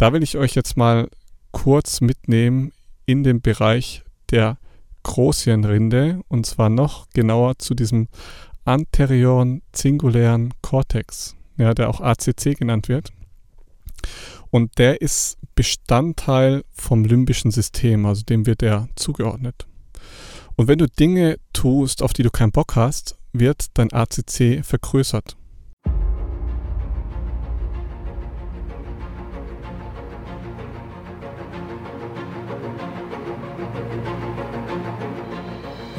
da will ich euch jetzt mal kurz mitnehmen in den Bereich der Großhirnrinde und zwar noch genauer zu diesem anterioren singulären Cortex, ja, der auch ACC genannt wird. Und der ist Bestandteil vom limbischen System, also dem wird er zugeordnet. Und wenn du Dinge tust, auf die du keinen Bock hast, wird dein ACC vergrößert.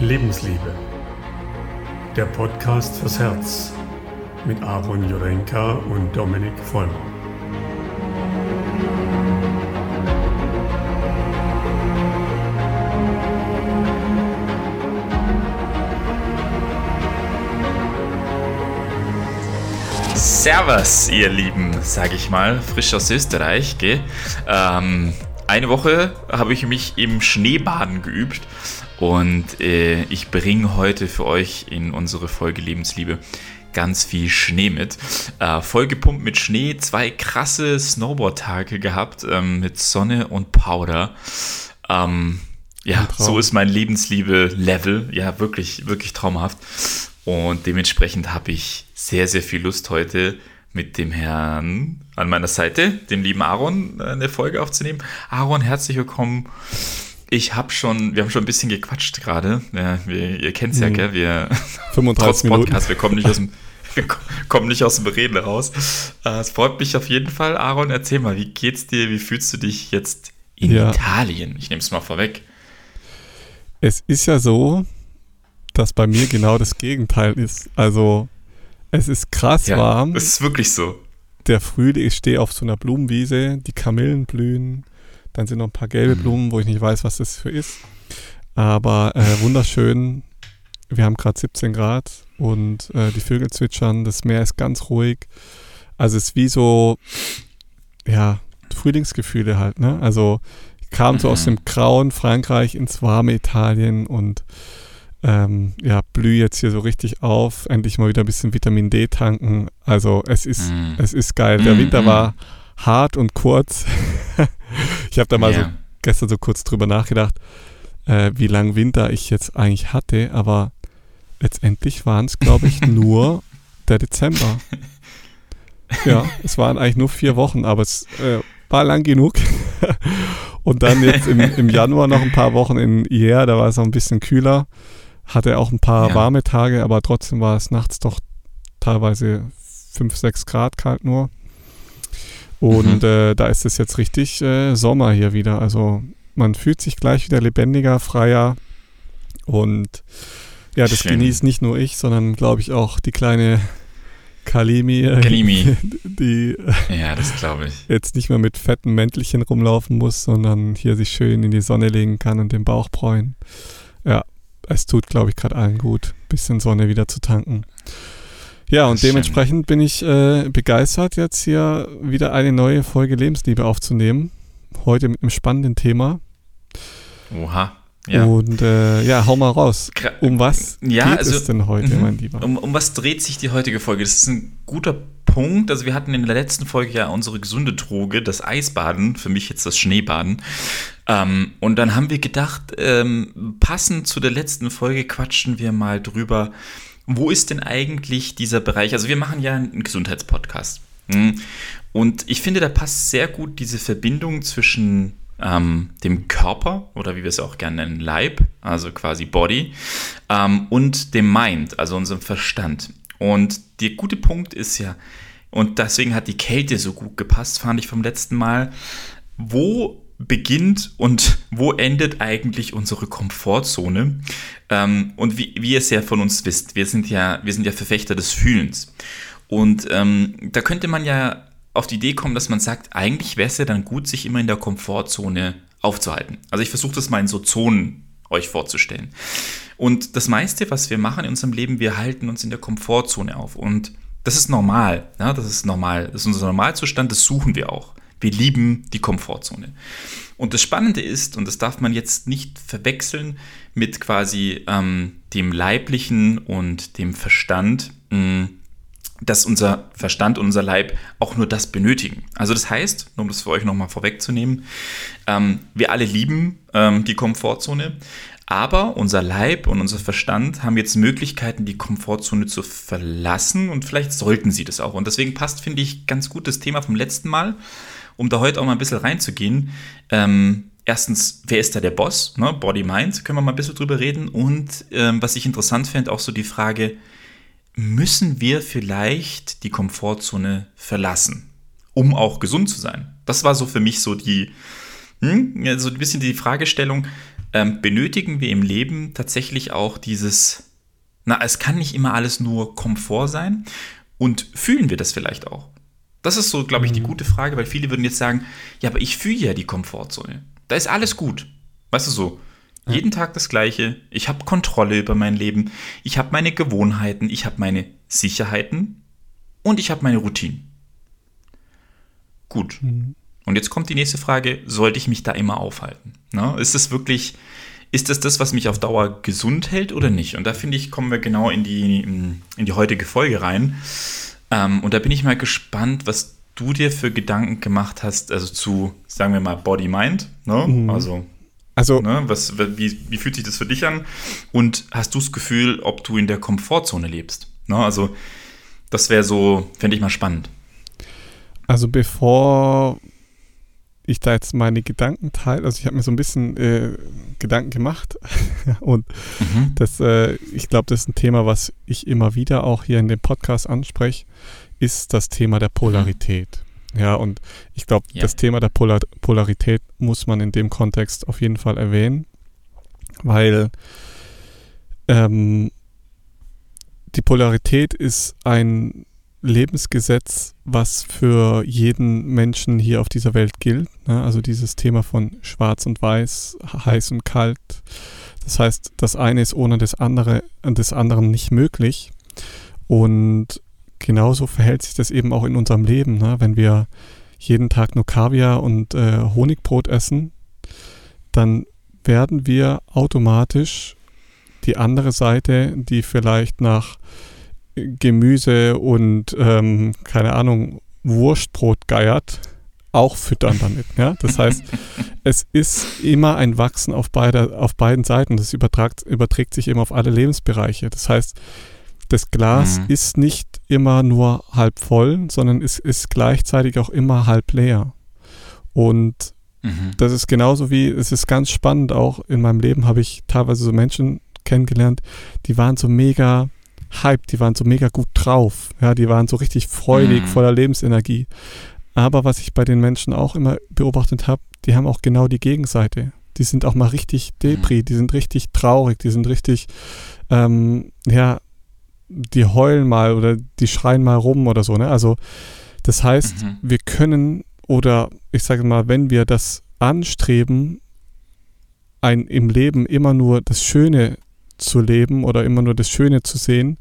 Lebensliebe. Der Podcast fürs Herz mit Aaron Jurenka und Dominik Vollmer. Servus, ihr Lieben, sage ich mal, frisch aus Österreich. Gell? Ähm, eine Woche habe ich mich im Schneebaden geübt und äh, ich bringe heute für euch in unsere Folge Lebensliebe ganz viel Schnee mit. Äh, vollgepumpt mit Schnee, zwei krasse Snowboard-Tage gehabt ähm, mit Sonne und Powder. Ähm, ja, so ist mein Lebensliebe-Level. Ja, wirklich, wirklich traumhaft. Und dementsprechend habe ich sehr, sehr viel Lust heute mit dem Herrn an meiner Seite, dem lieben Aaron, eine Folge aufzunehmen. Aaron, herzlich willkommen ich habe schon, wir haben schon ein bisschen gequatscht gerade. Ja, ihr kennt es ja, mhm. gell? Wir 35 trotz Podcast, wir kommen nicht aus dem, wir kommen nicht aus dem Reden raus. Äh, es freut mich auf jeden Fall. Aaron, erzähl mal, wie geht's dir? Wie fühlst du dich jetzt in ja. Italien? Ich nehme es mal vorweg. Es ist ja so, dass bei mir genau das Gegenteil ist. Also, es ist krass ja, warm. Es ist wirklich so. Der Frühling, ich stehe auf so einer Blumenwiese, die Kamillen blühen, dann sind noch ein paar gelbe mhm. Blumen, wo ich nicht weiß, was das für ist. Aber äh, wunderschön. Wir haben gerade 17 Grad und äh, die Vögel zwitschern. Das Meer ist ganz ruhig. Also es ist wie so, ja, Frühlingsgefühle halt. Ne? Also ich kam so aus mhm. dem grauen Frankreich ins warme Italien und ähm, ja, blühe jetzt hier so richtig auf. Endlich mal wieder ein bisschen Vitamin D tanken. Also es ist, mm. es ist geil. Der Winter war hart und kurz. ich habe da mal yeah. so gestern so kurz drüber nachgedacht, äh, wie lang Winter ich jetzt eigentlich hatte, aber letztendlich waren es, glaube ich, nur der Dezember. Ja, es waren eigentlich nur vier Wochen, aber es äh, war lang genug. Und dann jetzt im, im, Januar noch ein paar Wochen in Ier, da war es auch ein bisschen kühler. Hatte auch ein paar ja. warme Tage, aber trotzdem war es nachts doch teilweise 5, 6 Grad kalt nur. Und mhm. äh, da ist es jetzt richtig äh, Sommer hier wieder. Also man fühlt sich gleich wieder lebendiger, freier. Und ja, das Schön. genießt nicht nur ich, sondern glaube ich auch die kleine Kalimi, äh, Kalimi. die ja, das glaube ich. jetzt nicht mehr mit fetten Mäntelchen rumlaufen muss, sondern hier sich schön in die Sonne legen kann und den Bauch bräuen. Ja, es tut, glaube ich, gerade allen gut, bisschen Sonne wieder zu tanken. Ja, und dementsprechend bin ich äh, begeistert, jetzt hier wieder eine neue Folge Lebensliebe aufzunehmen. Heute mit einem spannenden Thema. Oha. Ja. Und äh, ja, hau mal raus. Um was ja, geht also, es denn heute, mein Lieber? Um, um was dreht sich die heutige Folge? Das ist ein guter Punkt. Also wir hatten in der letzten Folge ja unsere gesunde Droge, das Eisbaden, für mich jetzt das Schneebaden. Ähm, und dann haben wir gedacht, ähm, passend zu der letzten Folge quatschen wir mal drüber, wo ist denn eigentlich dieser Bereich? Also wir machen ja einen Gesundheitspodcast. Hm? Und ich finde, da passt sehr gut diese Verbindung zwischen ähm, dem Körper oder wie wir es auch gerne nennen, Leib, also quasi Body, ähm, und dem Mind, also unserem Verstand. Und der gute Punkt ist ja, und deswegen hat die Kälte so gut gepasst, fand ich vom letzten Mal, wo beginnt und wo endet eigentlich unsere Komfortzone? Ähm, und wie, wie ihr es ja von uns wisst, wir sind ja, wir sind ja Verfechter des Fühlens. Und ähm, da könnte man ja auf die Idee kommen, dass man sagt, eigentlich wäre es ja dann gut, sich immer in der Komfortzone aufzuhalten. Also ich versuche das mal in so Zonen euch vorzustellen. Und das meiste, was wir machen in unserem Leben, wir halten uns in der Komfortzone auf. Und das ist normal. Ja, das ist normal. Das ist unser Normalzustand, das suchen wir auch. Wir lieben die Komfortzone. Und das Spannende ist, und das darf man jetzt nicht verwechseln mit quasi ähm, dem Leiblichen und dem Verstand, mh, mm, dass unser Verstand und unser Leib auch nur das benötigen. Also das heißt, um das für euch nochmal vorwegzunehmen, ähm, wir alle lieben ähm, die Komfortzone, aber unser Leib und unser Verstand haben jetzt Möglichkeiten, die Komfortzone zu verlassen und vielleicht sollten sie das auch. Und deswegen passt, finde ich, ganz gut das Thema vom letzten Mal, um da heute auch mal ein bisschen reinzugehen. Ähm, erstens, wer ist da der Boss? Ne? Body Mind, können wir mal ein bisschen drüber reden. Und ähm, was ich interessant fände, auch so die Frage, müssen wir vielleicht die Komfortzone verlassen, um auch gesund zu sein? Das war so für mich so die, hm, so ein bisschen die Fragestellung, ähm, benötigen wir im Leben tatsächlich auch dieses, na, es kann nicht immer alles nur Komfort sein und fühlen wir das vielleicht auch? Das ist so, glaube ich, die mhm. gute Frage, weil viele würden jetzt sagen, ja, aber ich fühle ja die Komfortzone. Da ist alles gut. Weißt du so? Ja. Jeden Tag das Gleiche. Ich habe Kontrolle über mein Leben. Ich habe meine Gewohnheiten. Ich habe meine Sicherheiten. Und ich habe meine Routinen. Gut. Mhm. Und jetzt kommt die nächste Frage: Sollte ich mich da immer aufhalten? Na, ist es wirklich, ist das das, was mich auf Dauer gesund hält oder nicht? Und da finde ich, kommen wir genau in die, in die heutige Folge rein. Ähm, und da bin ich mal gespannt, was du dir für Gedanken gemacht hast, also zu, sagen wir mal, Body-Mind. Ne? Mhm. Also also, ne, was, wie, wie fühlt sich das für dich an? Und hast du das Gefühl, ob du in der Komfortzone lebst? Ne, also, das wäre so, fände ich mal spannend. Also, bevor ich da jetzt meine Gedanken teile, also ich habe mir so ein bisschen äh, Gedanken gemacht und mhm. das, äh, ich glaube, das ist ein Thema, was ich immer wieder auch hier in dem Podcast anspreche, ist das Thema der Polarität. Ja, und ich glaube, ja. das Thema der Polar Polarität muss man in dem Kontext auf jeden Fall erwähnen, weil ähm, die Polarität ist ein Lebensgesetz, was für jeden Menschen hier auf dieser Welt gilt. Ne? Also dieses Thema von Schwarz und Weiß, heiß und kalt. Das heißt, das eine ist ohne das andere, des anderen nicht möglich. Und genauso verhält sich das eben auch in unserem Leben. Ne? Wenn wir jeden Tag nur Kaviar und äh, Honigbrot essen, dann werden wir automatisch die andere Seite, die vielleicht nach Gemüse und ähm, keine Ahnung, Wurstbrot geiert, auch füttern damit. Ja? Das heißt, es ist immer ein Wachsen auf, beide, auf beiden Seiten. Das übertragt, überträgt sich eben auf alle Lebensbereiche. Das heißt, das Glas mhm. ist nicht immer nur halb voll, sondern es ist gleichzeitig auch immer halb leer. Und mhm. das ist genauso wie, es ist ganz spannend, auch in meinem Leben habe ich teilweise so Menschen kennengelernt, die waren so mega hyped, die waren so mega gut drauf, ja, die waren so richtig freudig, mhm. voller Lebensenergie. Aber was ich bei den Menschen auch immer beobachtet habe, die haben auch genau die Gegenseite. Die sind auch mal richtig depri, mhm. die sind richtig traurig, die sind richtig, ähm, ja, die heulen mal oder die schreien mal rum oder so. Ne? Also das heißt, mhm. wir können oder ich sage mal, wenn wir das anstreben, ein im Leben immer nur das Schöne zu leben oder immer nur das Schöne zu sehen,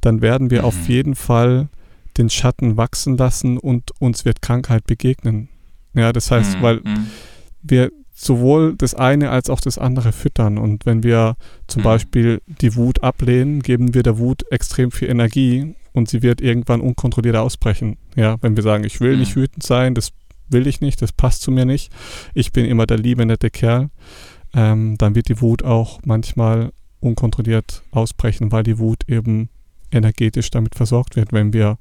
dann werden wir mhm. auf jeden Fall den Schatten wachsen lassen und uns wird Krankheit begegnen. Ja, das heißt, mhm. weil mhm. wir sowohl das eine als auch das andere füttern. Und wenn wir zum mhm. Beispiel die Wut ablehnen, geben wir der Wut extrem viel Energie und sie wird irgendwann unkontrolliert ausbrechen. Ja, wenn wir sagen, ich will mhm. nicht wütend sein, das will ich nicht, das passt zu mir nicht, ich bin immer der liebe, nette Kerl, ähm, dann wird die Wut auch manchmal unkontrolliert ausbrechen, weil die Wut eben energetisch damit versorgt wird, wenn wir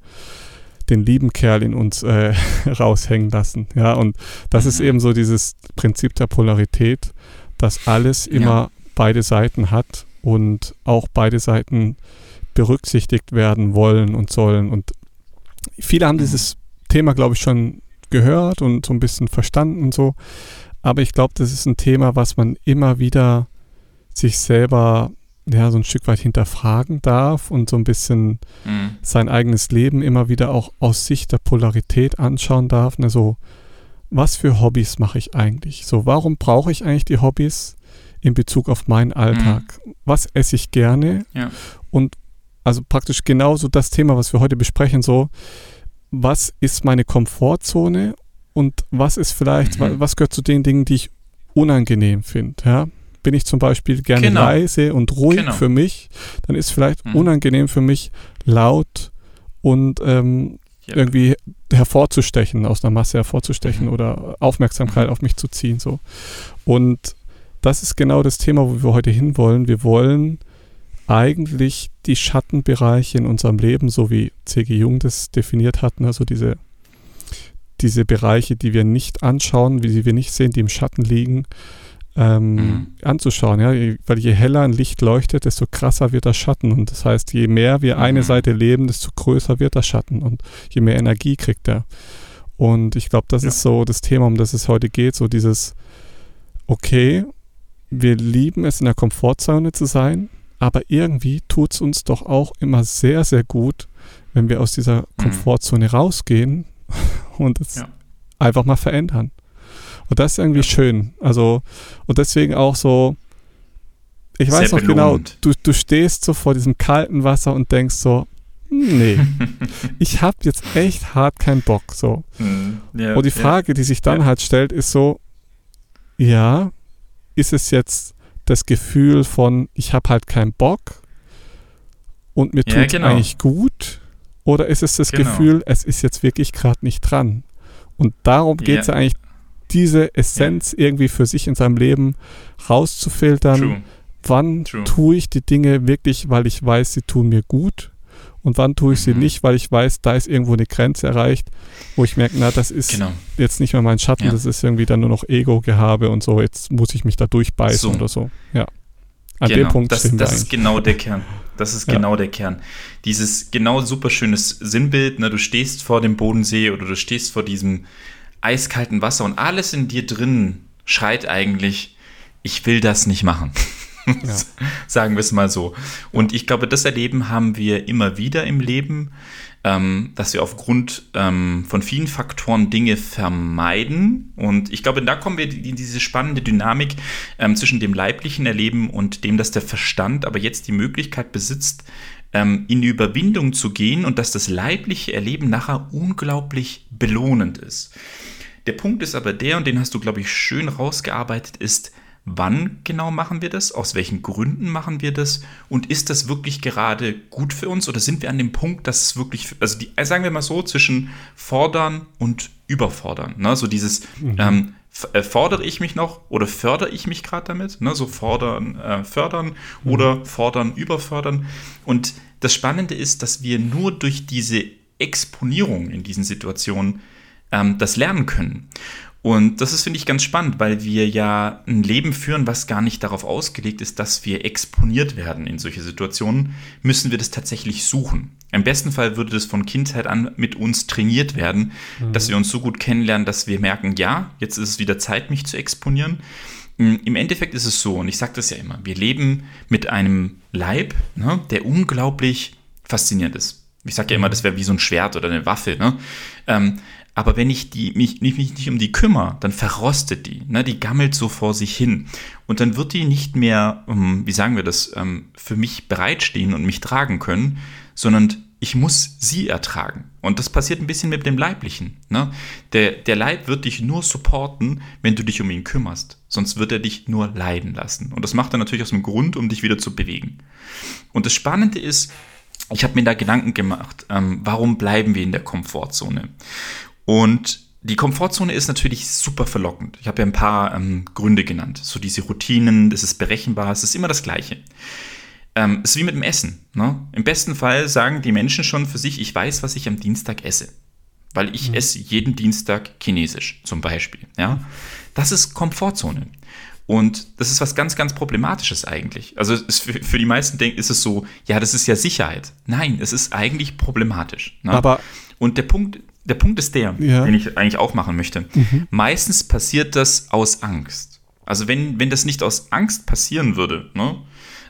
den lieben Kerl in uns äh, raushängen lassen. Ja, und das mhm. ist eben so dieses Prinzip der Polarität, dass alles immer ja. beide Seiten hat und auch beide Seiten berücksichtigt werden wollen und sollen. Und viele haben mhm. dieses Thema, glaube ich, schon gehört und so ein bisschen verstanden und so. Aber ich glaube, das ist ein Thema, was man immer wieder sich selber ja, so ein Stück weit hinterfragen darf und so ein bisschen mhm. sein eigenes Leben immer wieder auch aus Sicht der Polarität anschauen darf. Ne, so, was für Hobbys mache ich eigentlich? So, warum brauche ich eigentlich die Hobbys in Bezug auf meinen Alltag? Mhm. Was esse ich gerne? Ja. Und also praktisch genauso das Thema, was wir heute besprechen, so, was ist meine Komfortzone und was ist vielleicht, mhm. was gehört zu den Dingen, die ich unangenehm finde, ja? Bin ich zum Beispiel gerne genau. leise und ruhig genau. für mich, dann ist vielleicht mhm. unangenehm für mich laut und ähm, Ja. irgendwie hervorzustechen, aus einer Masse hervorzustechen Mhm. oder Aufmerksamkeit Mhm. auf mich zu ziehen. So. Und das ist genau das Thema, wo wir heute hinwollen. Wir wollen eigentlich die Schattenbereiche in unserem Leben, so wie C.G. Jung das definiert hat, also diese, diese Bereiche, die wir nicht anschauen, wie die wir nicht sehen, die im Schatten liegen, ähm, Mhm. anzuschauen. Ja? Weil je heller ein Licht leuchtet, desto krasser wird der Schatten. Und das heißt, je mehr wir eine Mhm. Seite leben, desto größer wird der Schatten und je mehr Energie kriegt er. Und ich glaube, das Ja. ist so das Thema, um das es heute geht, so dieses, okay, wir lieben es in der Komfortzone zu sein, aber irgendwie tut es uns doch auch immer sehr, sehr gut, wenn wir aus dieser Komfortzone rausgehen und es Ja. einfach mal verändern. Und das ist irgendwie Ja. schön. Also, und deswegen auch so, ich weiß Sehr noch genau, belohnend. du, du stehst so vor diesem kalten Wasser und denkst so, "Hm, nee, ich habe jetzt echt hart keinen Bock. So. Mhm. Ja, Und die ja. Frage, die sich dann Ja. halt stellt, ist so, ja, ist es jetzt das Gefühl von, ich habe halt keinen Bock und mir Ja, tut es genau. eigentlich gut? Oder ist es das Genau. Gefühl, es ist jetzt wirklich gerade nicht dran? Und darum geht es ja. Ja. eigentlich, diese Essenz irgendwie für sich in seinem Leben rauszufiltern. True. Wann True. tue ich die Dinge wirklich, weil ich weiß, sie tun mir gut? Und wann tue ich sie Mhm. nicht, weil ich weiß, da ist irgendwo eine Grenze erreicht, wo ich merke, na, das ist Genau. jetzt nicht mehr mein Schatten, Ja. das ist irgendwie dann nur noch Ego-Gehabe und so, jetzt muss ich mich da durchbeißen So. oder so. Ja. An genau. dem Punkt das, stehen wir das ist genau der Kern. Das ist Ja. genau der Kern. Dieses genau super schönes Sinnbild, ne, du stehst vor dem Bodensee oder du stehst vor diesem eiskalten Wasser und alles in dir drin schreit eigentlich, ich will das nicht machen. Ja. Sagen wir es mal so. Und ich glaube, das Erleben haben wir immer wieder im Leben, ähm, dass wir aufgrund ähm, von vielen Faktoren Dinge vermeiden. Und ich glaube, da kommen wir in diese spannende Dynamik ähm, zwischen dem leiblichen Erleben und dem, dass der Verstand aber jetzt die Möglichkeit besitzt, ähm, in die Überwindung zu gehen und dass das leibliche Erleben nachher unglaublich belohnend ist. Der Punkt ist aber der, und den hast du, glaube ich, schön rausgearbeitet, ist, wann genau machen wir das, aus welchen Gründen machen wir das und ist das wirklich gerade gut für uns oder sind wir an dem Punkt, dass es wirklich, also die, sagen wir mal so, zwischen fordern und überfordern. Ne? So dieses, ähm, f- äh, fordere ich mich noch oder fördere ich mich gerade damit? Ne? So fordern, äh, fördern oder fordern, überfördern. Und das Spannende ist, dass wir nur durch diese Exponierung in diesen Situationen ähm, das lernen können. Und das ist, finde ich, ganz spannend, weil wir ja ein Leben führen, was gar nicht darauf ausgelegt ist, dass wir exponiert werden in solche Situationen, müssen wir das tatsächlich suchen. Im besten Fall würde das von Kindheit an mit uns trainiert werden, dass wir uns so gut kennenlernen, dass wir merken, ja, jetzt ist es wieder Zeit, mich zu exponieren. Mm, Im Endeffekt ist es so, und ich sage das ja immer, wir leben mit einem Leib, ne, der unglaublich faszinierend ist. Ich sage ja immer, das wäre wie so ein Schwert oder eine Waffe. Ne? Ähm, aber wenn ich die, mich, mich nicht um die kümmere, dann verrostet die. Ne? Die gammelt so vor sich hin. Und dann wird die nicht mehr, um, wie sagen wir das, ähm, für mich bereitstehen und mich tragen können, sondern ich muss sie ertragen. Und das passiert ein bisschen mit dem Leiblichen. Ne? Der, der Leib wird dich nur supporten, wenn du dich um ihn kümmerst. Sonst wird er dich nur leiden lassen. Und das macht er natürlich aus dem Grund, um dich wieder zu bewegen. Und das Spannende ist, ich habe mir da Gedanken gemacht, ähm, warum bleiben wir in der Komfortzone? Und die Komfortzone ist natürlich super verlockend. Ich habe ja ein paar ähm, Gründe genannt. So diese Routinen, das ist berechenbar, es ist immer das Gleiche. Ähm, es ist wie mit dem Essen. Ne? Im besten Fall sagen die Menschen schon für sich, ich weiß, was ich am Dienstag esse. Weil ich esse jeden Dienstag Chinesisch zum Beispiel. Ja? Das ist Komfortzone. Und das ist was ganz, ganz Problematisches eigentlich. Also für, für die meisten denken, ist es so, ja, das ist ja Sicherheit. Nein, es ist eigentlich problematisch. Ne? Aber Und der Punkt, der Punkt ist der, Ja. den ich eigentlich auch machen möchte. Meistens passiert das aus Angst. Also wenn, wenn das nicht aus Angst passieren würde, ne,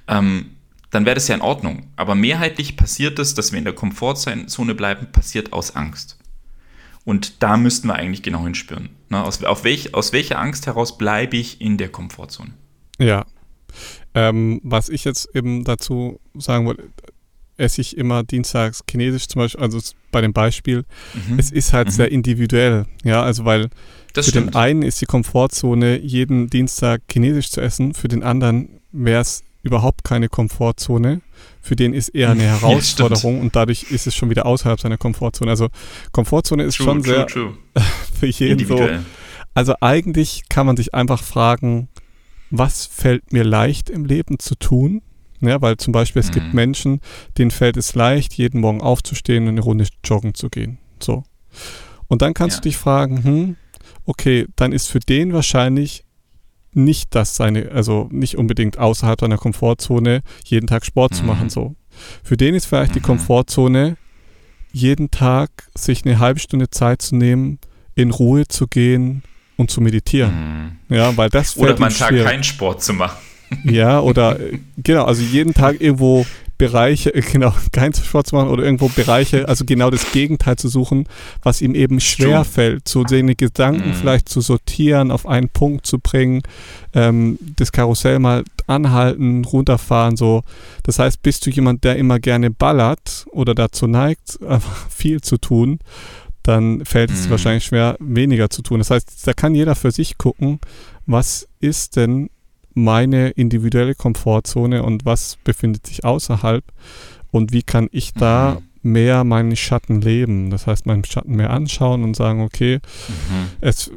ähm, dann wäre das ja in Ordnung. Aber mehrheitlich passiert es, dass wir in der Komfortzone bleiben, passiert aus Angst. Und da müssten wir eigentlich genau hinspüren. Ne? Aus, welch, aus welcher Angst heraus bleibe ich in der Komfortzone? Ja. Ähm, was ich jetzt eben dazu sagen wollte, esse ich immer dienstags Chinesisch zum Beispiel, also bei dem Beispiel, Mhm. es ist halt Mhm. sehr individuell, ja, also weil Das für stimmt. den einen ist die Komfortzone, jeden Dienstag Chinesisch zu essen, für den anderen wäre es überhaupt keine Komfortzone. Für den ist eher eine Herausforderung ja, und dadurch ist es schon wieder außerhalb seiner Komfortzone. Also Komfortzone ist true, schon true, sehr true. für jeden so. Also eigentlich kann man sich einfach fragen, was fällt mir leicht im Leben zu tun? Ja, weil zum Beispiel es mhm. gibt Menschen, denen fällt es leicht, jeden Morgen aufzustehen und eine Runde joggen zu gehen. So. Und dann kannst ja. du dich fragen, hm, okay, dann ist für den wahrscheinlich nicht das seine, also nicht unbedingt außerhalb seiner Komfortzone, jeden Tag Sport mhm. zu machen, mhm. so. Für den ist vielleicht mhm. die Komfortzone, jeden Tag sich eine halbe Stunde Zeit zu nehmen, in Ruhe zu gehen und zu meditieren. Mhm. Ja, weil das fällt Oder mal einen Tag keinen Sport zu machen. Ja, oder genau, also jeden Tag irgendwo Bereiche, genau, keinen Sport zu machen oder irgendwo Bereiche, also genau das Gegenteil zu suchen, was ihm eben schwer fällt, so seine Gedanken mhm. vielleicht zu sortieren, auf einen Punkt zu bringen, ähm, das Karussell mal anhalten, runterfahren, so. Das heißt, bist du jemand, der immer gerne ballert oder dazu neigt, einfach viel zu tun, dann fällt es mhm. wahrscheinlich schwer, weniger zu tun. Das heißt, da kann jeder für sich gucken, was ist denn meine individuelle Komfortzone und was befindet sich außerhalb und wie kann ich da mhm. mehr meinen Schatten leben. Das heißt, meinen Schatten mehr anschauen und sagen, okay, mhm. es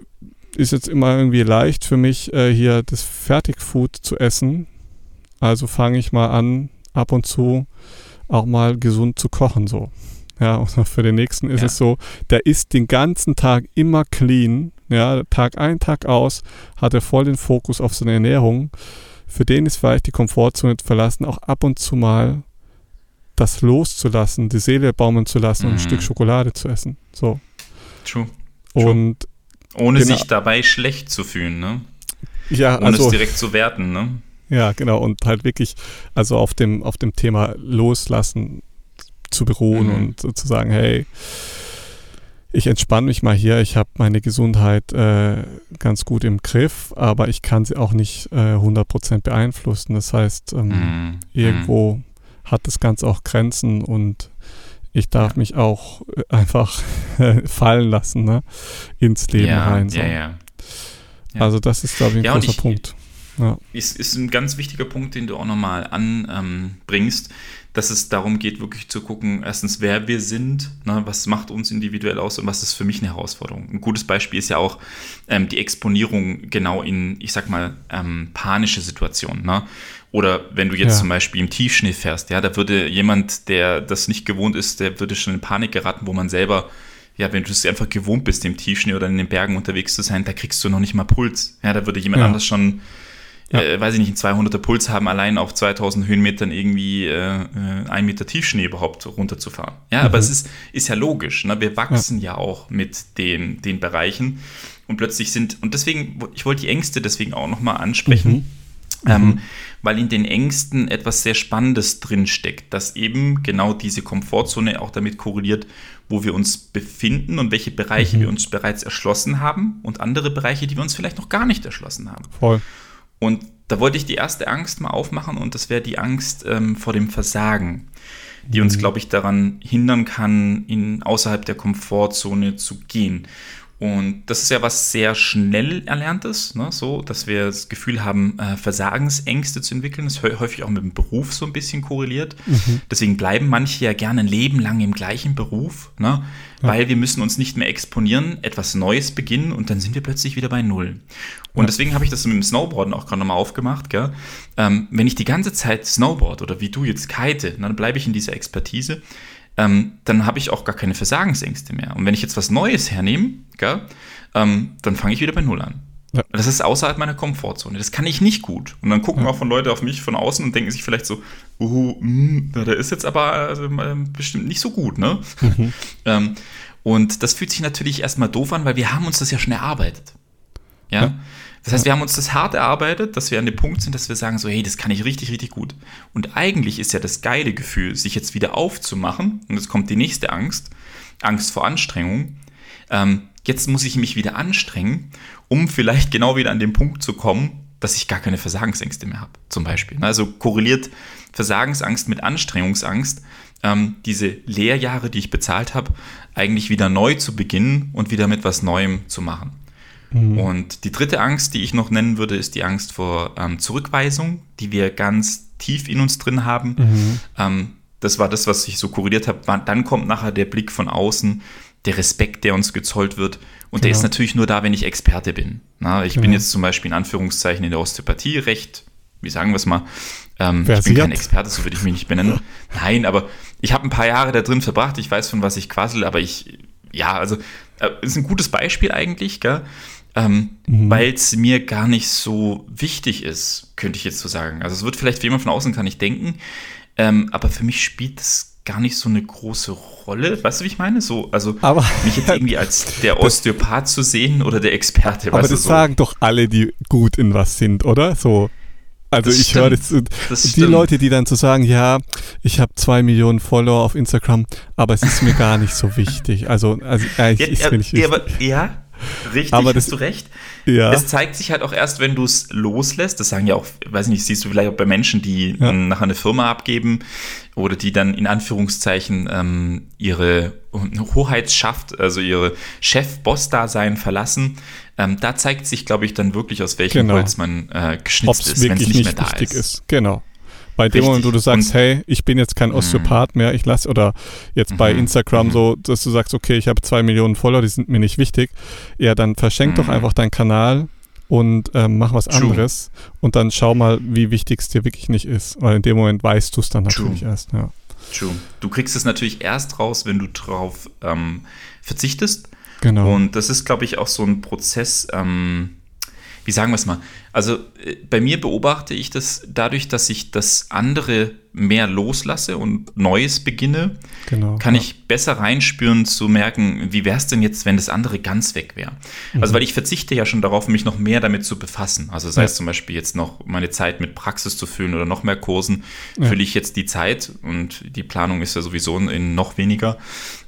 ist jetzt immer irgendwie leicht für mich, äh, hier das Fertigfood zu essen. Also fange ich mal an, ab und zu auch mal gesund zu kochen, so. Ja, und für den nächsten ist ja. es so, der isst den ganzen Tag immer clean, ja, Tag ein, Tag aus, hat er voll den Fokus auf seine Ernährung. Für den ist vielleicht die Komfortzone zu verlassen, auch ab und zu mal das loszulassen, die Seele baumeln zu lassen mhm. und ein Stück mhm. Schokolade zu essen. So. True. True. Und ohne genau. sich dabei schlecht zu fühlen, ne? Ja, ohne also, es direkt zu werten, ne? Ja, genau. Und halt wirklich, also auf dem, auf dem Thema Loslassen zu beruhen mhm. und sozusagen, hey, ich entspanne mich mal hier, ich habe meine Gesundheit äh, ganz gut im Griff, aber ich kann sie auch nicht äh, 100% beeinflussen. Das heißt, ähm, mm. irgendwo mm. hat das Ganze auch Grenzen und ich darf ja. mich auch äh, einfach fallen lassen ne? ins Leben ja, rein. So. Ja, ja. Also das ist, glaube ich, ein großer ich, Punkt. Ja. Ist, ist ein ganz wichtiger Punkt, den du auch nochmal anbringst. Ähm, dass es darum geht, wirklich zu gucken, erstens, wer wir sind, ne, was macht uns individuell aus und was ist für mich eine Herausforderung. Ein gutes Beispiel ist ja auch ähm, die Exponierung genau in, ich sag mal, ähm, panische Situationen. Ne? Oder wenn du jetzt ja. zum Beispiel im Tiefschnee fährst, ja, da würde jemand, der das nicht gewohnt ist, der würde schon in Panik geraten, wo man selber ja, wenn du es einfach gewohnt bist, im Tiefschnee oder in den Bergen unterwegs zu sein, da kriegst du noch nicht mal Puls. Ja, da würde jemand ja. anders schon ja. äh, weiß ich nicht, einen 200er Puls haben, allein auf 2000 Höhenmetern irgendwie äh, äh, ein Meter Tiefschnee überhaupt runterzufahren. Ja, mhm. aber es ist, ist ja logisch. Ne? Wir wachsen ja. ja auch mit den, den Bereichen und plötzlich sind, und deswegen, ich wollte die Ängste deswegen auch nochmal ansprechen. Mhm. Ähm, mhm. weil in den Ängsten etwas sehr Spannendes drinsteckt, dass eben genau diese Komfortzone auch damit korreliert, wo wir uns befinden und welche Bereiche mhm. wir uns bereits erschlossen haben und andere Bereiche, die wir uns vielleicht noch gar nicht erschlossen haben. Voll. Und da wollte ich die erste Angst mal aufmachen und das wäre die Angst ähm, vor dem Versagen, die uns, mhm. glaube ich, daran hindern kann, in außerhalb der Komfortzone zu gehen. Und das ist ja was sehr schnell Erlerntes, ne? so, dass wir das Gefühl haben, äh, Versagensängste zu entwickeln. Das ist häufig auch mit dem Beruf so ein bisschen korreliert. Mhm. Deswegen bleiben manche ja gerne ein Leben lang im gleichen Beruf, ne? Ja. weil wir müssen uns nicht mehr exponieren, etwas Neues beginnen und dann sind wir plötzlich wieder bei Null. Und ja. deswegen habe ich das mit dem Snowboarden auch gerade nochmal aufgemacht. Gell? Ähm, wenn ich die ganze Zeit Snowboard oder wie du jetzt kite, dann bleibe ich in dieser Expertise ähm, dann habe ich auch gar keine Versagensängste mehr. Und wenn ich jetzt was Neues hernehme, gell, ähm, dann fange ich wieder bei Null an. Ja. Das ist außerhalb meiner Komfortzone. Das kann ich nicht gut. Und dann gucken ja. auch von Leute auf mich von außen und denken sich vielleicht so, uh, mh, der ist jetzt aber also, ähm, bestimmt nicht so gut, ne? Mhm. ähm, und das fühlt sich natürlich erstmal doof an, weil wir haben uns das ja schon erarbeitet. ja? ja. Das heißt, wir haben uns das hart erarbeitet, dass wir an dem Punkt sind, dass wir sagen so, hey, das kann ich richtig, richtig gut. Und eigentlich ist ja das geile Gefühl, sich jetzt wieder aufzumachen, und jetzt kommt die nächste Angst, Angst vor Anstrengung. Ähm, jetzt muss ich mich wieder anstrengen, um vielleicht genau wieder an den Punkt zu kommen, dass ich gar keine Versagensängste mehr habe, zum Beispiel. Also korreliert Versagensangst mit Anstrengungsangst, ähm, diese Lehrjahre, die ich bezahlt habe, eigentlich wieder neu zu beginnen und wieder mit was Neuem zu machen. Mhm. Und die dritte Angst, die ich noch nennen würde, ist die Angst vor ähm, Zurückweisung, die wir ganz tief in uns drin haben. Mhm. Ähm, das war das, was ich so kuriert habe. Dann kommt nachher der Blick von außen, der Respekt, der uns gezollt wird. Und genau. der ist natürlich nur da, wenn ich Experte bin. Na, ich genau. bin jetzt zum Beispiel in Anführungszeichen in der Osteopathie recht, wie sagen wir es mal, ähm, ich bin kein Experte, so würde ich mich nicht benennen. Nein, aber ich habe ein paar Jahre da drin verbracht, ich weiß, von was ich quassel, aber ich, ja, also, äh, ist ein gutes Beispiel eigentlich, gell? Ähm, mhm. weil es mir gar nicht so wichtig ist, könnte ich jetzt so sagen. Also es wird vielleicht für jemand von außen kann nicht denken, ähm, aber für mich spielt es gar nicht so eine große Rolle. Weißt du, wie ich meine? So, also aber, mich jetzt irgendwie als der Osteopath zu sehen oder der Experte. Aber das so. sagen doch alle, die gut in was sind, oder? So. Also das ich höre das, das die stimmt. Leute, die dann zu so sagen, ja, ich habe zwei Millionen Follower auf Instagram, aber es ist mir gar nicht so wichtig. Also, also eigentlich ja, ist mir nicht wichtig. Ja, aber, ja, Richtig, aber das, hast du recht. Ja. Es zeigt sich halt auch erst, wenn du es loslässt. Das sagen ja auch, weiß nicht, siehst du vielleicht auch bei Menschen, die ja. nachher eine Firma abgeben oder die dann in Anführungszeichen ähm, ihre Hoheitsschaft, also ihre Chef-Boss-Dasein verlassen. Ähm, da zeigt sich, glaube ich, dann wirklich, aus welchem genau. Holz man äh, geschnitzt Ob's ist, wenn es nicht, mehr da ist. ist. Genau. Bei dem Moment, wo du sagst, und, hey, ich bin jetzt kein mhm. Osteopath mehr, ich lasse, oder jetzt bei mhm. Instagram mhm. so, dass du sagst, okay, ich habe zwei Millionen Follower, die sind mir nicht wichtig, ja, dann verschenk doch einfach deinen Kanal und ähm, mach was True. anderes und dann schau mal, wie wichtig es dir wirklich nicht ist. Weil in dem Moment weißt du es dann natürlich True. erst, ja. True. Du kriegst es natürlich erst raus, wenn du drauf ähm, verzichtest. Genau. Und das ist, glaube ich, auch so ein Prozess, ähm, wie sagen wir es mal? Also äh, bei mir beobachte ich das dadurch, dass ich das andere mehr loslasse und Neues beginne, genau, kann ja. ich besser reinspüren zu merken, wie wäre es denn jetzt, wenn das andere ganz weg wäre. Mhm. Also weil ich verzichte ja schon darauf, mich noch mehr damit zu befassen. Also sei ja. es zum Beispiel jetzt noch meine Zeit mit Praxis zu füllen oder noch mehr Kursen, ja. fülle ich jetzt die Zeit und die Planung ist ja sowieso in noch weniger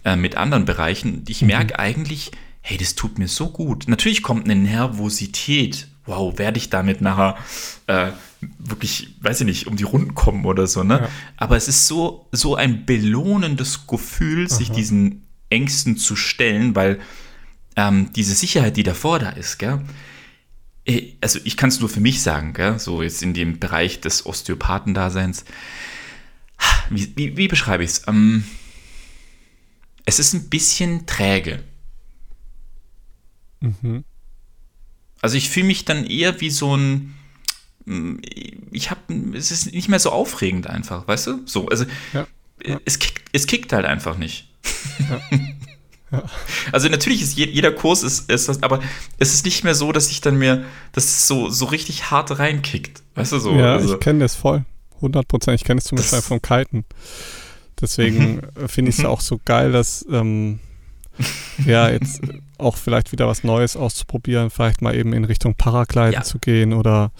äh, mit anderen Bereichen. Ich mhm. merke eigentlich, hey, das tut mir so gut. Natürlich kommt eine Nervosität. Wow, werde ich damit nachher äh, wirklich, weiß ich nicht, um die Runden kommen oder so, ne? Ja. Aber es ist so, so ein belohnendes Gefühl, Aha. sich diesen Ängsten zu stellen, weil ähm, diese Sicherheit, die davor da ist, gell? Äh, also ich kann es nur für mich sagen, gell? so jetzt in dem Bereich des Osteopathendaseins. Wie, wie, wie beschreibe ich es? Ähm, es ist ein bisschen träge. Mhm. Also ich fühle mich dann eher wie so ein, mm, ich habe, es ist nicht mehr so aufregend einfach, weißt du? So, also ja, ja. Es, kickt, es kickt halt einfach nicht. Ja. Also natürlich ist jeder Kurs ist, ist das, aber es ist nicht mehr so, dass ich dann mir, dass es so, so richtig hart reinkickt. Weißt du so? Ja, also, ich kenne das voll. 100 Prozent. Ich kenne es zum Beispiel vom Kiten. Deswegen mhm. finde ich es mhm. auch so geil, dass ähm, ja, jetzt auch vielleicht wieder was Neues auszuprobieren, vielleicht mal eben in Richtung Paragliden ja. zu gehen oder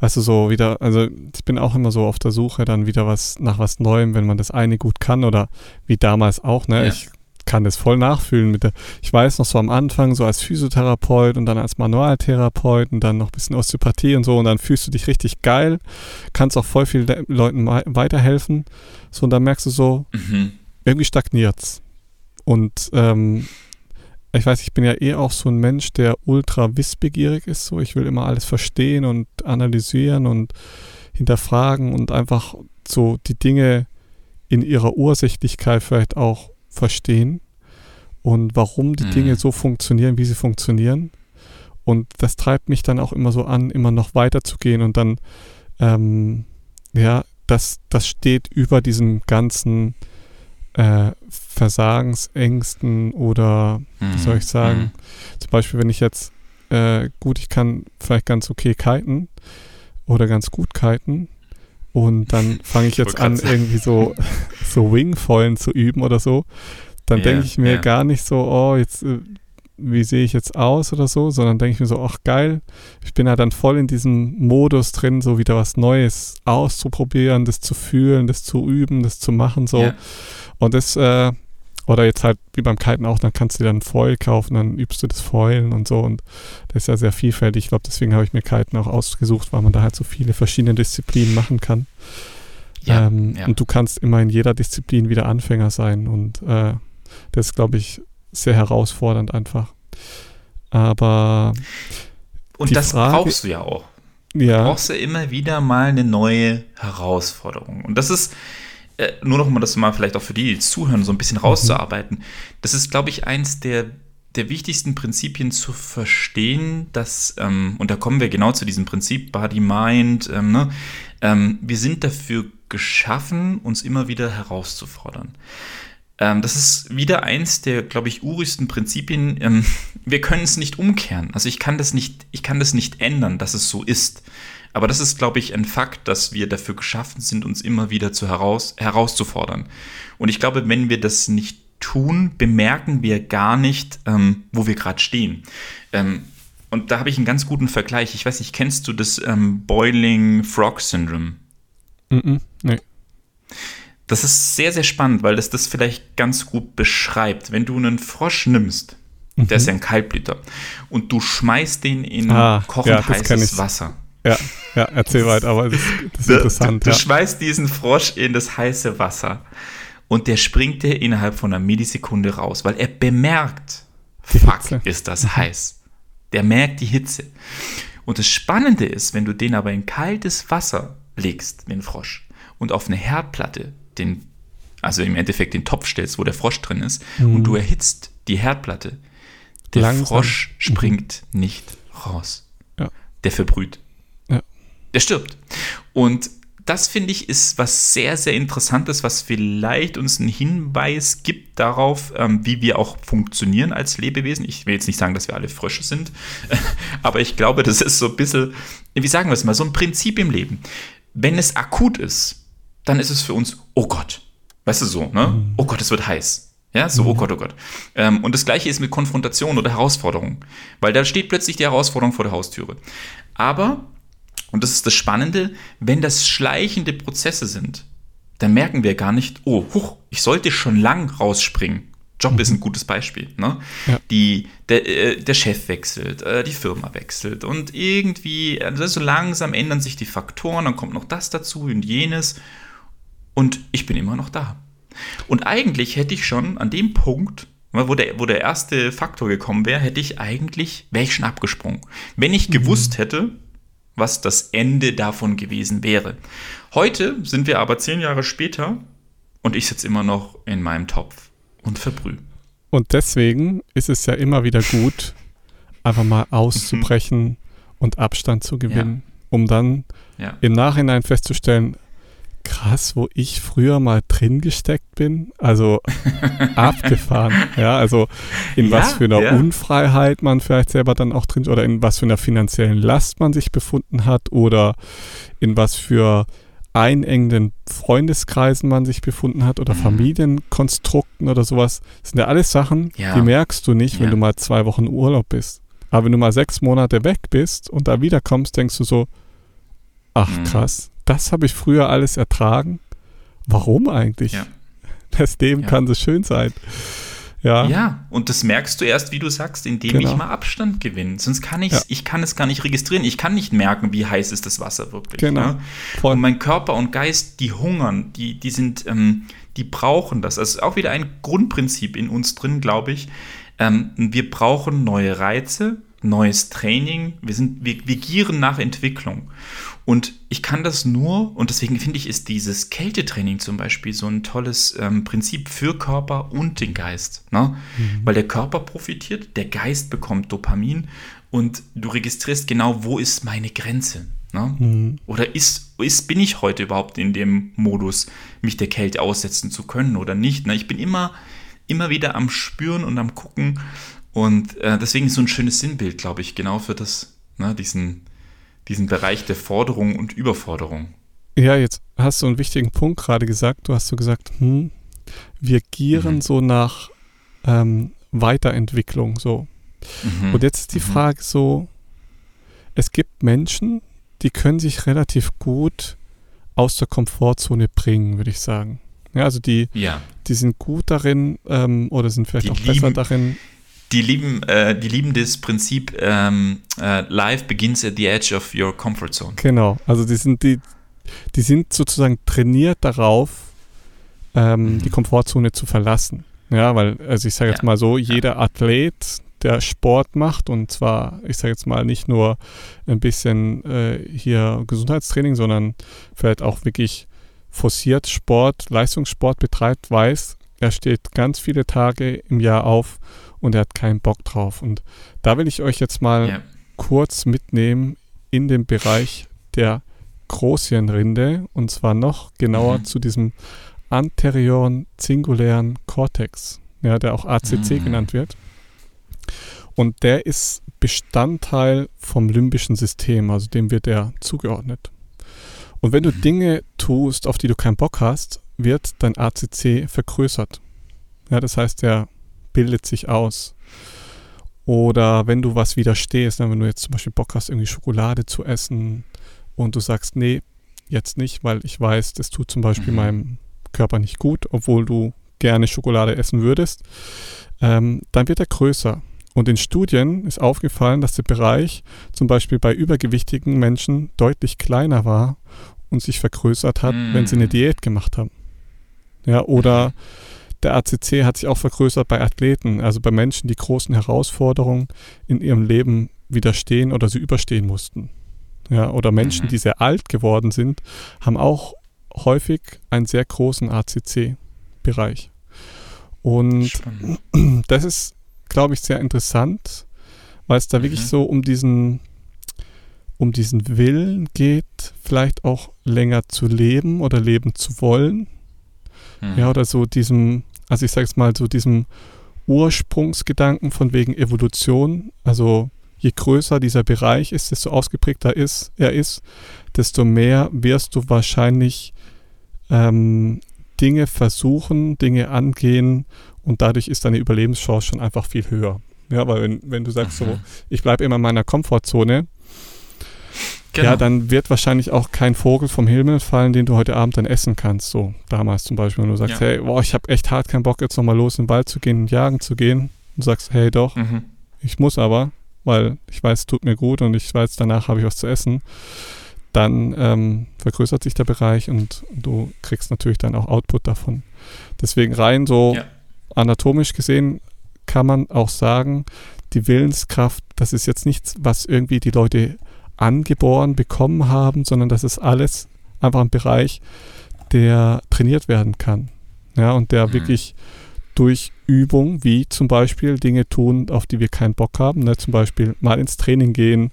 weißt du so wieder, also ich bin auch immer so auf der Suche dann wieder was nach was Neuem, wenn man das eine gut kann oder wie damals auch, ne? Ja. Ich kann das voll nachfühlen mit der, ich weiß noch so am Anfang so als Physiotherapeut und dann als Manualtherapeut und dann noch ein bisschen Osteopathie und so und dann fühlst du dich richtig geil, kannst auch voll vielen Leuten weiterhelfen, so und dann merkst du so, mhm. irgendwie stagniert's und ähm, ich weiß, ich bin ja eh auch so ein Mensch, der ultra wissbegierig ist. So, ich will immer alles verstehen und analysieren und hinterfragen und einfach so die Dinge in ihrer Ursächlichkeit vielleicht auch verstehen und warum die mhm. Dinge so funktionieren, wie sie funktionieren. Und das treibt mich dann auch immer so an, immer noch weiterzugehen und dann, ähm, ja, das, das steht über diesem ganzen äh, Versagensängsten oder wie mhm. soll ich sagen, mhm. zum Beispiel, wenn ich jetzt, äh, gut, ich kann vielleicht ganz okay kiten oder ganz gut kiten und dann fange ich jetzt an, irgendwie so, so Wingfoilen zu üben oder so, dann yeah, denke ich mir yeah. gar nicht so, oh, jetzt, äh, wie sehe ich jetzt aus oder so, sondern denke ich mir so, ach geil, ich bin ja dann voll in diesem Modus drin, so wieder was Neues auszuprobieren, das zu fühlen, das zu üben, das zu machen, so. Yeah. Und das, äh, oder jetzt halt wie beim Kiten auch, dann kannst du dir dann ein Foil kaufen, dann übst du das Foilen und so. Und das ist ja sehr vielfältig. Ich glaube, deswegen habe ich mir Kiten auch ausgesucht, weil man da halt so viele verschiedene Disziplinen machen kann. Ja, ähm, ja. Und du kannst immer in jeder Disziplin wieder Anfänger sein. Und äh, das ist, glaube ich, sehr herausfordernd einfach. Aber Und das Frage- brauchst du ja auch. Du ja, brauchst ja immer wieder mal eine neue Herausforderung. Und das ist, äh, nur noch mal das mal vielleicht auch für die, die zuhören, so ein bisschen rauszuarbeiten. Das ist, glaube ich, eins der, der wichtigsten Prinzipien zu verstehen, dass, ähm, und da kommen wir genau zu diesem Prinzip, Body, Mind, ähm, ne? ähm, wir sind dafür geschaffen, uns immer wieder herauszufordern. Ähm, das ist wieder eins der, glaube ich, urigsten Prinzipien. Ähm, wir können es nicht umkehren. Also ich kann das nicht, ich kann das nicht ändern, dass es so ist. Aber das ist, glaube ich, ein Fakt, dass wir dafür geschaffen sind, uns immer wieder zu heraus, herauszufordern. Und ich glaube, wenn wir das nicht tun, bemerken wir gar nicht, ähm, wo wir gerade stehen. Ähm, und da habe ich einen ganz guten Vergleich. Ich weiß nicht, kennst du das ähm, Boiling Frog Syndrome? mm -mm, nee. Das ist sehr, sehr spannend, weil das das vielleicht ganz gut beschreibt. Wenn du einen Frosch nimmst, der ist ja ein Kaltblüter, und du schmeißt den in Mhm. Ah, kochend ja, heißes. Wasser. Ja, ja, erzähl weiter, aber das, das ist Du, interessant. du, ja. schmeißt diesen Frosch in das heiße Wasser und der springt dir innerhalb von einer Millisekunde raus, weil er bemerkt, Die fuck, Hitze. ist das heiß. Der merkt die Hitze. Und das Spannende ist, wenn du den aber in kaltes Wasser legst, den Frosch, und auf eine Herdplatte, den, also im Endeffekt den Topf stellst, wo der Frosch drin ist, und du erhitzt die Herdplatte, der Langsam. Frosch springt nicht raus. Ja. Der verbrüht. Der stirbt. Und das finde ich ist was sehr, sehr Interessantes, was vielleicht uns einen Hinweis gibt darauf, ähm, wie wir auch funktionieren als Lebewesen. Ich will jetzt nicht sagen, dass wir alle Frösche sind, aber ich glaube, das ist so ein bisschen, wie sagen wir es mal, so ein Prinzip im Leben. Wenn es akut ist, dann ist es für uns, oh Gott. Weißt du so, ne? Oh Gott, es wird heiß. Ja, so, oh Gott, oh Gott. Ähm, und das gleiche ist mit Konfrontation oder Herausforderung. Weil da steht plötzlich die Herausforderung vor der Haustüre. Aber, und das ist das Spannende, wenn das schleichende Prozesse sind, dann merken wir gar nicht, oh, huch, ich sollte schon lang rausspringen. Job ist ein gutes Beispiel. Ne? Ja. Die, der, äh, der Chef wechselt, äh, die Firma wechselt und irgendwie, also so langsam ändern sich die Faktoren, dann kommt noch das dazu und jenes und ich bin immer noch da. Und eigentlich hätte ich schon an dem Punkt, wo der, wo der erste Faktor gekommen wäre, hätte ich eigentlich, wäre ich schon abgesprungen. Wenn ich gewusst hätte, was das Ende davon gewesen wäre. Heute sind wir aber zehn Jahre später und ich sitze immer noch in meinem Topf und verbrühe. Und deswegen ist es ja immer wieder gut, einfach mal auszubrechen und Abstand zu gewinnen, um dann Ja. im Nachhinein festzustellen, krass, wo ich früher mal drin gesteckt bin, also abgefahren, ja, also in Ja, was für einer ja. Unfreiheit man vielleicht selber dann auch drin oder in was für einer finanziellen Last man sich befunden hat oder in was für einengenden Freundeskreisen man sich befunden hat Mhm. oder Familienkonstrukten oder sowas. Das sind ja alles Sachen, Ja. die merkst du nicht, wenn du mal zwei Wochen Urlaub bist. Aber wenn du mal sechs Monate weg bist und da wiederkommst, denkst du so, ach Mhm. krass, das habe ich früher alles ertragen. Warum eigentlich? Ja. Das Leben Ja. kann so schön sein. Ja, Ja, und das merkst du erst, wie du sagst, indem Genau. ich mal Abstand gewinne. Sonst kann ich Ja. ich kann es gar nicht registrieren. Ich kann nicht merken, wie heiß ist das Wasser wirklich. Genau. Ne? Und mein Körper und Geist, die hungern, die, die sind, ähm, die brauchen das. Das ist auch wieder ein Grundprinzip in uns drin, glaube ich. Ähm, wir brauchen neue Reize, neues Training. Wir, sind, wir, wir gieren nach Entwicklung. Und ich kann das nur, und deswegen finde ich, ist dieses Kältetraining zum Beispiel so ein tolles ähm, Prinzip für Körper und den Geist. Ne? Weil der Körper profitiert, der Geist bekommt Dopamin und du registrierst genau, wo ist meine Grenze. Ne? Mhm. Oder ist, ist, bin ich heute überhaupt in dem Modus, mich der Kälte aussetzen zu können oder nicht? Ne? Ich bin immer, immer wieder am Spüren und am Gucken. Und äh, deswegen ist so ein schönes Sinnbild, glaube ich, genau für das, ne, diesen, diesen Bereich der Forderung und Überforderung. Ja, jetzt hast du einen wichtigen Punkt gerade gesagt. Du hast so gesagt, hm, wir gieren Mhm. so nach ähm, Weiterentwicklung so. Mhm. Und jetzt ist die Mhm. Frage so, es gibt Menschen, die können sich relativ gut aus der Komfortzone bringen, würde ich sagen. Ja, also die, Ja, die sind gut darin ähm, oder sind vielleicht Die auch besser lieben- darin. Die lieben, äh, die lieben das Prinzip, ähm, äh, Life begins at the edge of your comfort zone. Genau, also die sind die, die sind sozusagen trainiert darauf, ähm, Mhm. die Komfortzone zu verlassen. Ja, weil, also ich sage jetzt Ja, mal so, jeder Athlet, der Sport macht und zwar, ich sage jetzt mal, nicht nur ein bisschen äh, hier Gesundheitstraining, sondern vielleicht auch wirklich forciert Sport, Leistungssport betreibt, weiß, er steht ganz viele Tage im Jahr auf und er hat keinen Bock drauf. Und da will ich euch jetzt mal ja. kurz mitnehmen in den Bereich der Großhirnrinde und zwar noch genauer mhm. zu diesem anterioren singulären Cortex, ja, der auch ACC mhm. genannt wird. Und der ist Bestandteil vom limbischen System, also dem wird er zugeordnet. Und wenn du mhm. Dinge tust, auf die du keinen Bock hast, wird dein ACC vergrößert. Ja, das heißt, er bildet sich aus. Oder wenn du was widerstehst, ne, wenn du jetzt zum Beispiel Bock hast, irgendwie Schokolade zu essen und du sagst, nee, jetzt nicht, weil ich weiß, das tut zum Beispiel mhm. meinem Körper nicht gut, obwohl du gerne Schokolade essen würdest, ähm, dann wird er größer. Und in Studien ist aufgefallen, dass der Bereich zum Beispiel bei übergewichtigen Menschen deutlich kleiner war und sich vergrößert hat, mm. wenn sie eine mm. Diät gemacht haben. Ja, oder der ACC hat sich auch vergrößert bei Athleten, also bei Menschen, die großen Herausforderungen in ihrem Leben widerstehen oder sie überstehen mussten. Ja, oder Menschen, mhm. die sehr alt geworden sind, haben auch häufig einen sehr großen ACC-Bereich. Und Spannend. das ist, glaube ich, sehr interessant, weil es da mhm. wirklich so um diesen um diesen Willen geht, vielleicht auch länger zu leben oder leben zu wollen. Mhm. Ja, oder so diesem, also ich sage es mal, so diesem Ursprungsgedanken von wegen Evolution. Also je größer dieser Bereich ist, desto ausgeprägter ist, er ist, desto mehr wirst du wahrscheinlich ähm, Dinge versuchen, Dinge angehen und dadurch ist deine Überlebenschance schon einfach viel höher. Ja, weil wenn, wenn du sagst mhm. so, ich bleibe immer in meiner Komfortzone, Genau. Ja, dann wird wahrscheinlich auch kein Vogel vom Himmel fallen, den du heute Abend dann essen kannst. So damals zum Beispiel, wenn du sagst, ja. hey, boah, ich habe echt hart keinen Bock, jetzt nochmal los in den Wald zu gehen und jagen zu gehen. Und sagst, hey doch, mhm. ich muss aber, weil ich weiß, es tut mir gut und ich weiß, danach habe ich was zu essen. Dann ähm, vergrößert sich der Bereich und du kriegst natürlich dann auch Output davon. Deswegen rein so ja. anatomisch gesehen kann man auch sagen, die Willenskraft, das ist jetzt nichts, was irgendwie die Leute angeboren bekommen haben, sondern das ist alles einfach ein Bereich, der trainiert werden kann. Ja, und der mhm. wirklich durch Übung, wie zum Beispiel Dinge tun, auf die wir keinen Bock haben, ne? zum Beispiel mal ins Training gehen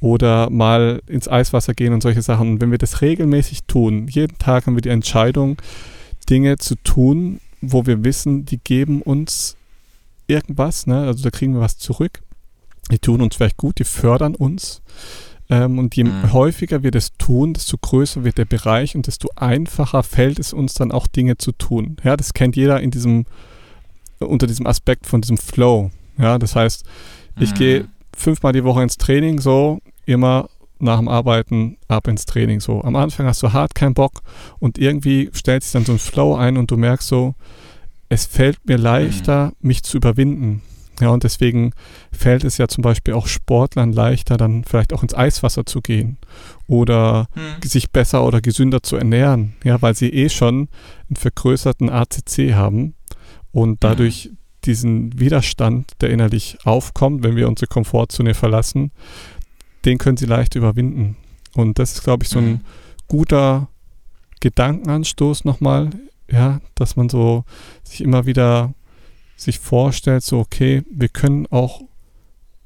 oder mal ins Eiswasser gehen und solche Sachen. Und wenn wir das regelmäßig tun, jeden Tag haben wir die Entscheidung, Dinge zu tun, wo wir wissen, die geben uns irgendwas, ne? also da kriegen wir was zurück. Die tun uns vielleicht gut, die fördern uns. Ähm, und je mhm. häufiger wir das tun, desto größer wird der Bereich und desto einfacher fällt es uns dann auch Dinge zu tun. Ja, das kennt jeder in diesem, unter diesem Aspekt von diesem Flow. Ja, das heißt, ich mhm. gehe fünfmal die Woche ins Training, so immer nach dem Arbeiten ab ins Training. So am Anfang hast du hart keinen Bock und irgendwie stellt sich dann so ein Flow ein und du merkst so, es fällt mir leichter, mhm. mich zu überwinden. Ja, und deswegen fällt es ja zum Beispiel auch Sportlern leichter, dann vielleicht auch ins Eiswasser zu gehen oder hm. sich besser oder gesünder zu ernähren, ja, weil sie eh schon einen vergrößerten ACC haben und dadurch hm. diesen Widerstand, der innerlich aufkommt, wenn wir unsere Komfortzone verlassen, den können sie leicht überwinden. Und das ist, glaube ich, so ein hm. guter Gedankenanstoß nochmal, ja, dass man so sich immer wieder sich vorstellt, so okay, wir können auch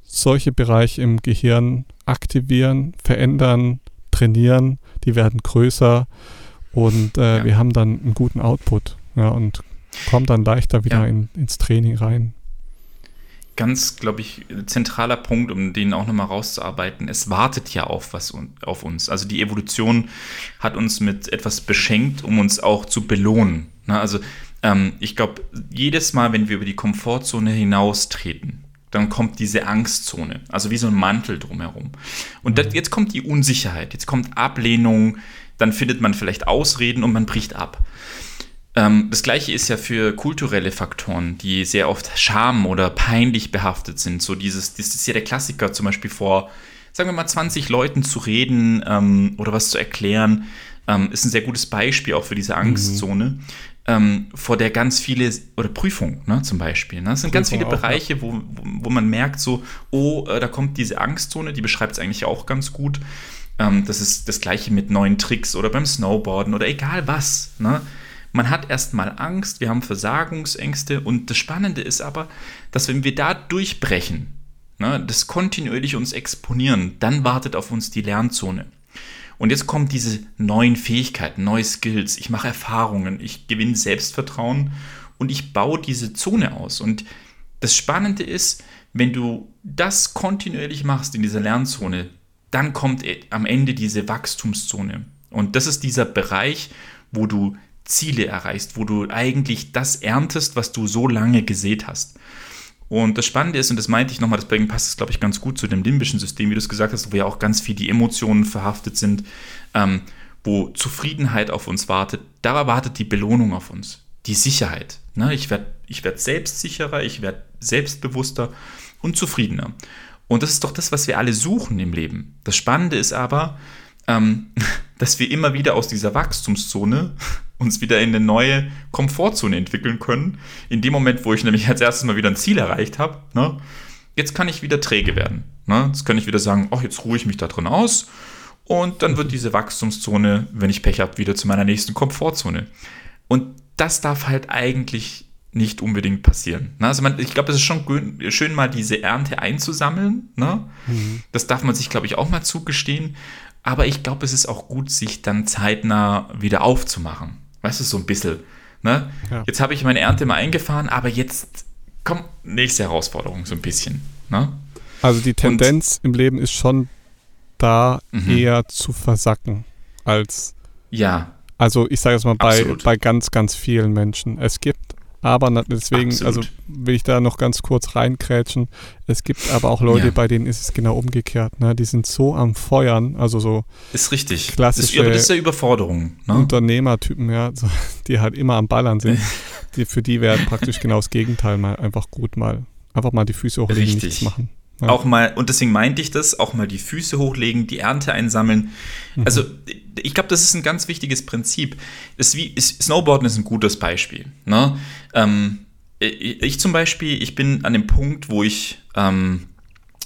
solche Bereiche im Gehirn aktivieren, verändern, trainieren, die werden größer und äh, ja. wir haben dann einen guten Output ja, und kommen dann leichter wieder ja. in, ins Training rein. Ganz, glaube ich, zentraler Punkt, um den auch nochmal rauszuarbeiten. Es wartet ja auf was auf uns. Also die Evolution hat uns mit etwas beschenkt, um uns auch zu belohnen. Na, also ähm, ich glaube, jedes Mal, wenn wir über die Komfortzone hinaustreten, dann kommt diese Angstzone, also wie so ein Mantel drumherum. Und das, jetzt kommt die Unsicherheit, jetzt kommt Ablehnung, dann findet man vielleicht Ausreden und man bricht ab. Ähm, das gleiche ist ja für kulturelle Faktoren, die sehr oft Scham oder peinlich behaftet sind. So dieses, das ist ja der Klassiker, zum Beispiel vor, sagen wir mal, 20 Leuten zu reden ähm, oder was zu erklären, ähm, ist ein sehr gutes Beispiel auch für diese mhm. Angstzone. Mhm ähm, vor der ganz viele, oder Prüfung ne, zum Beispiel. Ne? Es sind Prüfung ganz viele auch, Bereiche, wo, wo, wo, man merkt, so, oh, äh, da kommt diese Angstzone, die beschreibt es eigentlich auch ganz gut. Ähm, das ist das gleiche mit neuen Tricks oder beim Snowboarden oder egal was. Ne? Man hat erstmal Angst, wir haben Versagungsängste und das Spannende ist aber, dass wenn wir da durchbrechen, ne, das kontinuierlich uns exponieren, dann wartet auf uns die Lernzone. Und jetzt kommen diese neuen Fähigkeiten, neue Skills. Ich mache Erfahrungen, ich gewinne Selbstvertrauen und ich baue diese Zone aus. Und das Spannende ist, wenn du das kontinuierlich machst in dieser Lernzone, dann kommt am Ende diese Wachstumszone. Und das ist dieser Bereich, wo du Ziele erreichst, wo du eigentlich das erntest, was du so lange gesät hast. Und das Spannende ist, und das meinte ich nochmal, deswegen passt es, glaube ich, ganz gut zu dem limbischen System, wie du es gesagt hast, wo ja auch ganz viel die Emotionen verhaftet sind, ähm, wo Zufriedenheit auf uns wartet. Da wartet die Belohnung auf uns, die Sicherheit. Ne? Ich werde ich werd selbstsicherer, ich werde selbstbewusster und zufriedener. Und das ist doch das, was wir alle suchen im Leben. Das Spannende ist aber, ähm, dass wir immer wieder aus dieser Wachstumszone uns wieder in eine neue Komfortzone entwickeln können. In dem Moment, wo ich nämlich als erstes mal wieder ein Ziel erreicht habe, ne, jetzt kann ich wieder träge werden. Ne? Jetzt kann ich wieder sagen, ach, jetzt ruhe ich mich da drin aus. Und dann wird diese Wachstumszone, wenn ich Pech habe, wieder zu meiner nächsten Komfortzone. Und das darf halt eigentlich nicht unbedingt passieren. Ne? Also man, ich glaube, es ist schon schön, mal diese Ernte einzusammeln. Ne? Mhm. Das darf man sich, glaube ich, auch mal zugestehen. Aber ich glaube, es ist auch gut, sich dann zeitnah wieder aufzumachen. Weißt du, so ein bisschen. Ne? Ja. Jetzt habe ich meine Ernte mal eingefahren, aber jetzt kommt nächste Herausforderung so ein bisschen. Ne? Also die Tendenz Und, im Leben ist schon da, mhm. eher zu versacken als. Ja. Also ich sage es mal bei, bei ganz, ganz vielen Menschen. Es gibt aber deswegen, Absolut. also will ich da noch ganz kurz reinkrätschen. Es gibt aber auch Leute, ja. bei denen ist es genau umgekehrt. Ne? Die sind so am Feuern, also so. Ist richtig. Klassische das, aber das ist ja Überforderung. Ne? Unternehmertypen, ja, so, die halt immer am Ballern sind. die, für die werden praktisch genau das Gegenteil mal einfach gut mal. Einfach mal die Füße hochlegen, richtig. nichts machen. Ja. Auch mal, und deswegen meinte ich das, auch mal die Füße hochlegen, die Ernte einsammeln. Mhm. Also, ich glaube, das ist ein ganz wichtiges Prinzip. Das wie, Snowboarden ist ein gutes Beispiel. Ne? Ähm, ich zum Beispiel, ich bin an dem Punkt, wo ich ähm,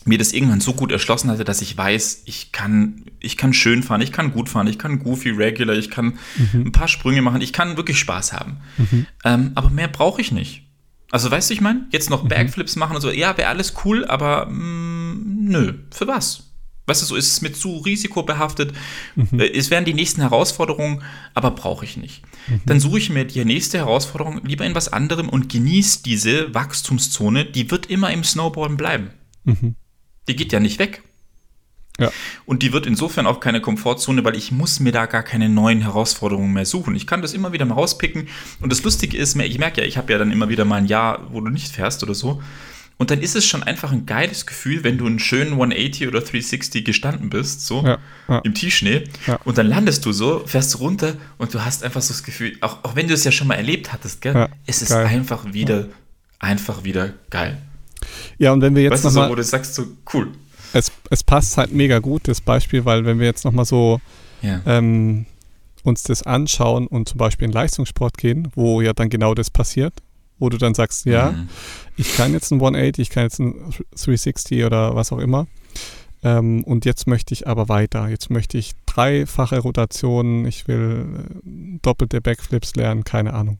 mir das irgendwann so gut erschlossen hatte, dass ich weiß, ich kann, ich kann schön fahren, ich kann gut fahren, ich kann goofy, regular, ich kann mhm. ein paar Sprünge machen, ich kann wirklich Spaß haben. Mhm. Ähm, aber mehr brauche ich nicht. Also weißt du, ich meine, jetzt noch mhm. Backflips machen und so, ja, wäre alles cool, aber mh, mm, nö, für was? Weißt du, so ist es mit zu risikobehaftet. Mhm. Äh, es wären die nächsten Herausforderungen, aber brauche ich nicht. Mhm. Dann suche ich mir die nächste Herausforderung lieber in was anderem und genieße diese Wachstumszone, die wird immer im Snowboarden bleiben. Mhm. Die geht ja nicht weg. Ja. Und die wird insofern auch keine Komfortzone, weil ich muss mir da gar keine neuen Herausforderungen mehr suchen. Ich kann das immer wieder mal rauspicken. Und das Lustige ist, ich merke ja, ich habe ja dann immer wieder mal ein Jahr, wo du nicht fährst oder so. Und dann ist es schon einfach ein geiles Gefühl, wenn du einen schönen 180 oder 360 gestanden bist, so ja, ja. im Tiefschnee. Ja. Und dann landest du so, fährst du runter und du hast einfach so das Gefühl, auch, auch wenn du es ja schon mal erlebt hattest, gell, es ist geil. einfach wieder, einfach wieder geil. Ja, und wenn wir jetzt weißt nochmal. So, wo du sagst, so cool es, es passt halt mega gut, das Beispiel, weil wenn wir jetzt nochmal so ja. ähm, uns das anschauen und zum Beispiel in Leistungssport gehen, wo ja dann genau das passiert, wo du dann sagst, ja, mhm. ich kann jetzt ein 180, ich kann jetzt ein 360 oder was auch immer. Ähm, und jetzt möchte ich aber weiter. Jetzt möchte ich dreifache Rotationen, ich will äh, doppelte Backflips lernen, keine Ahnung.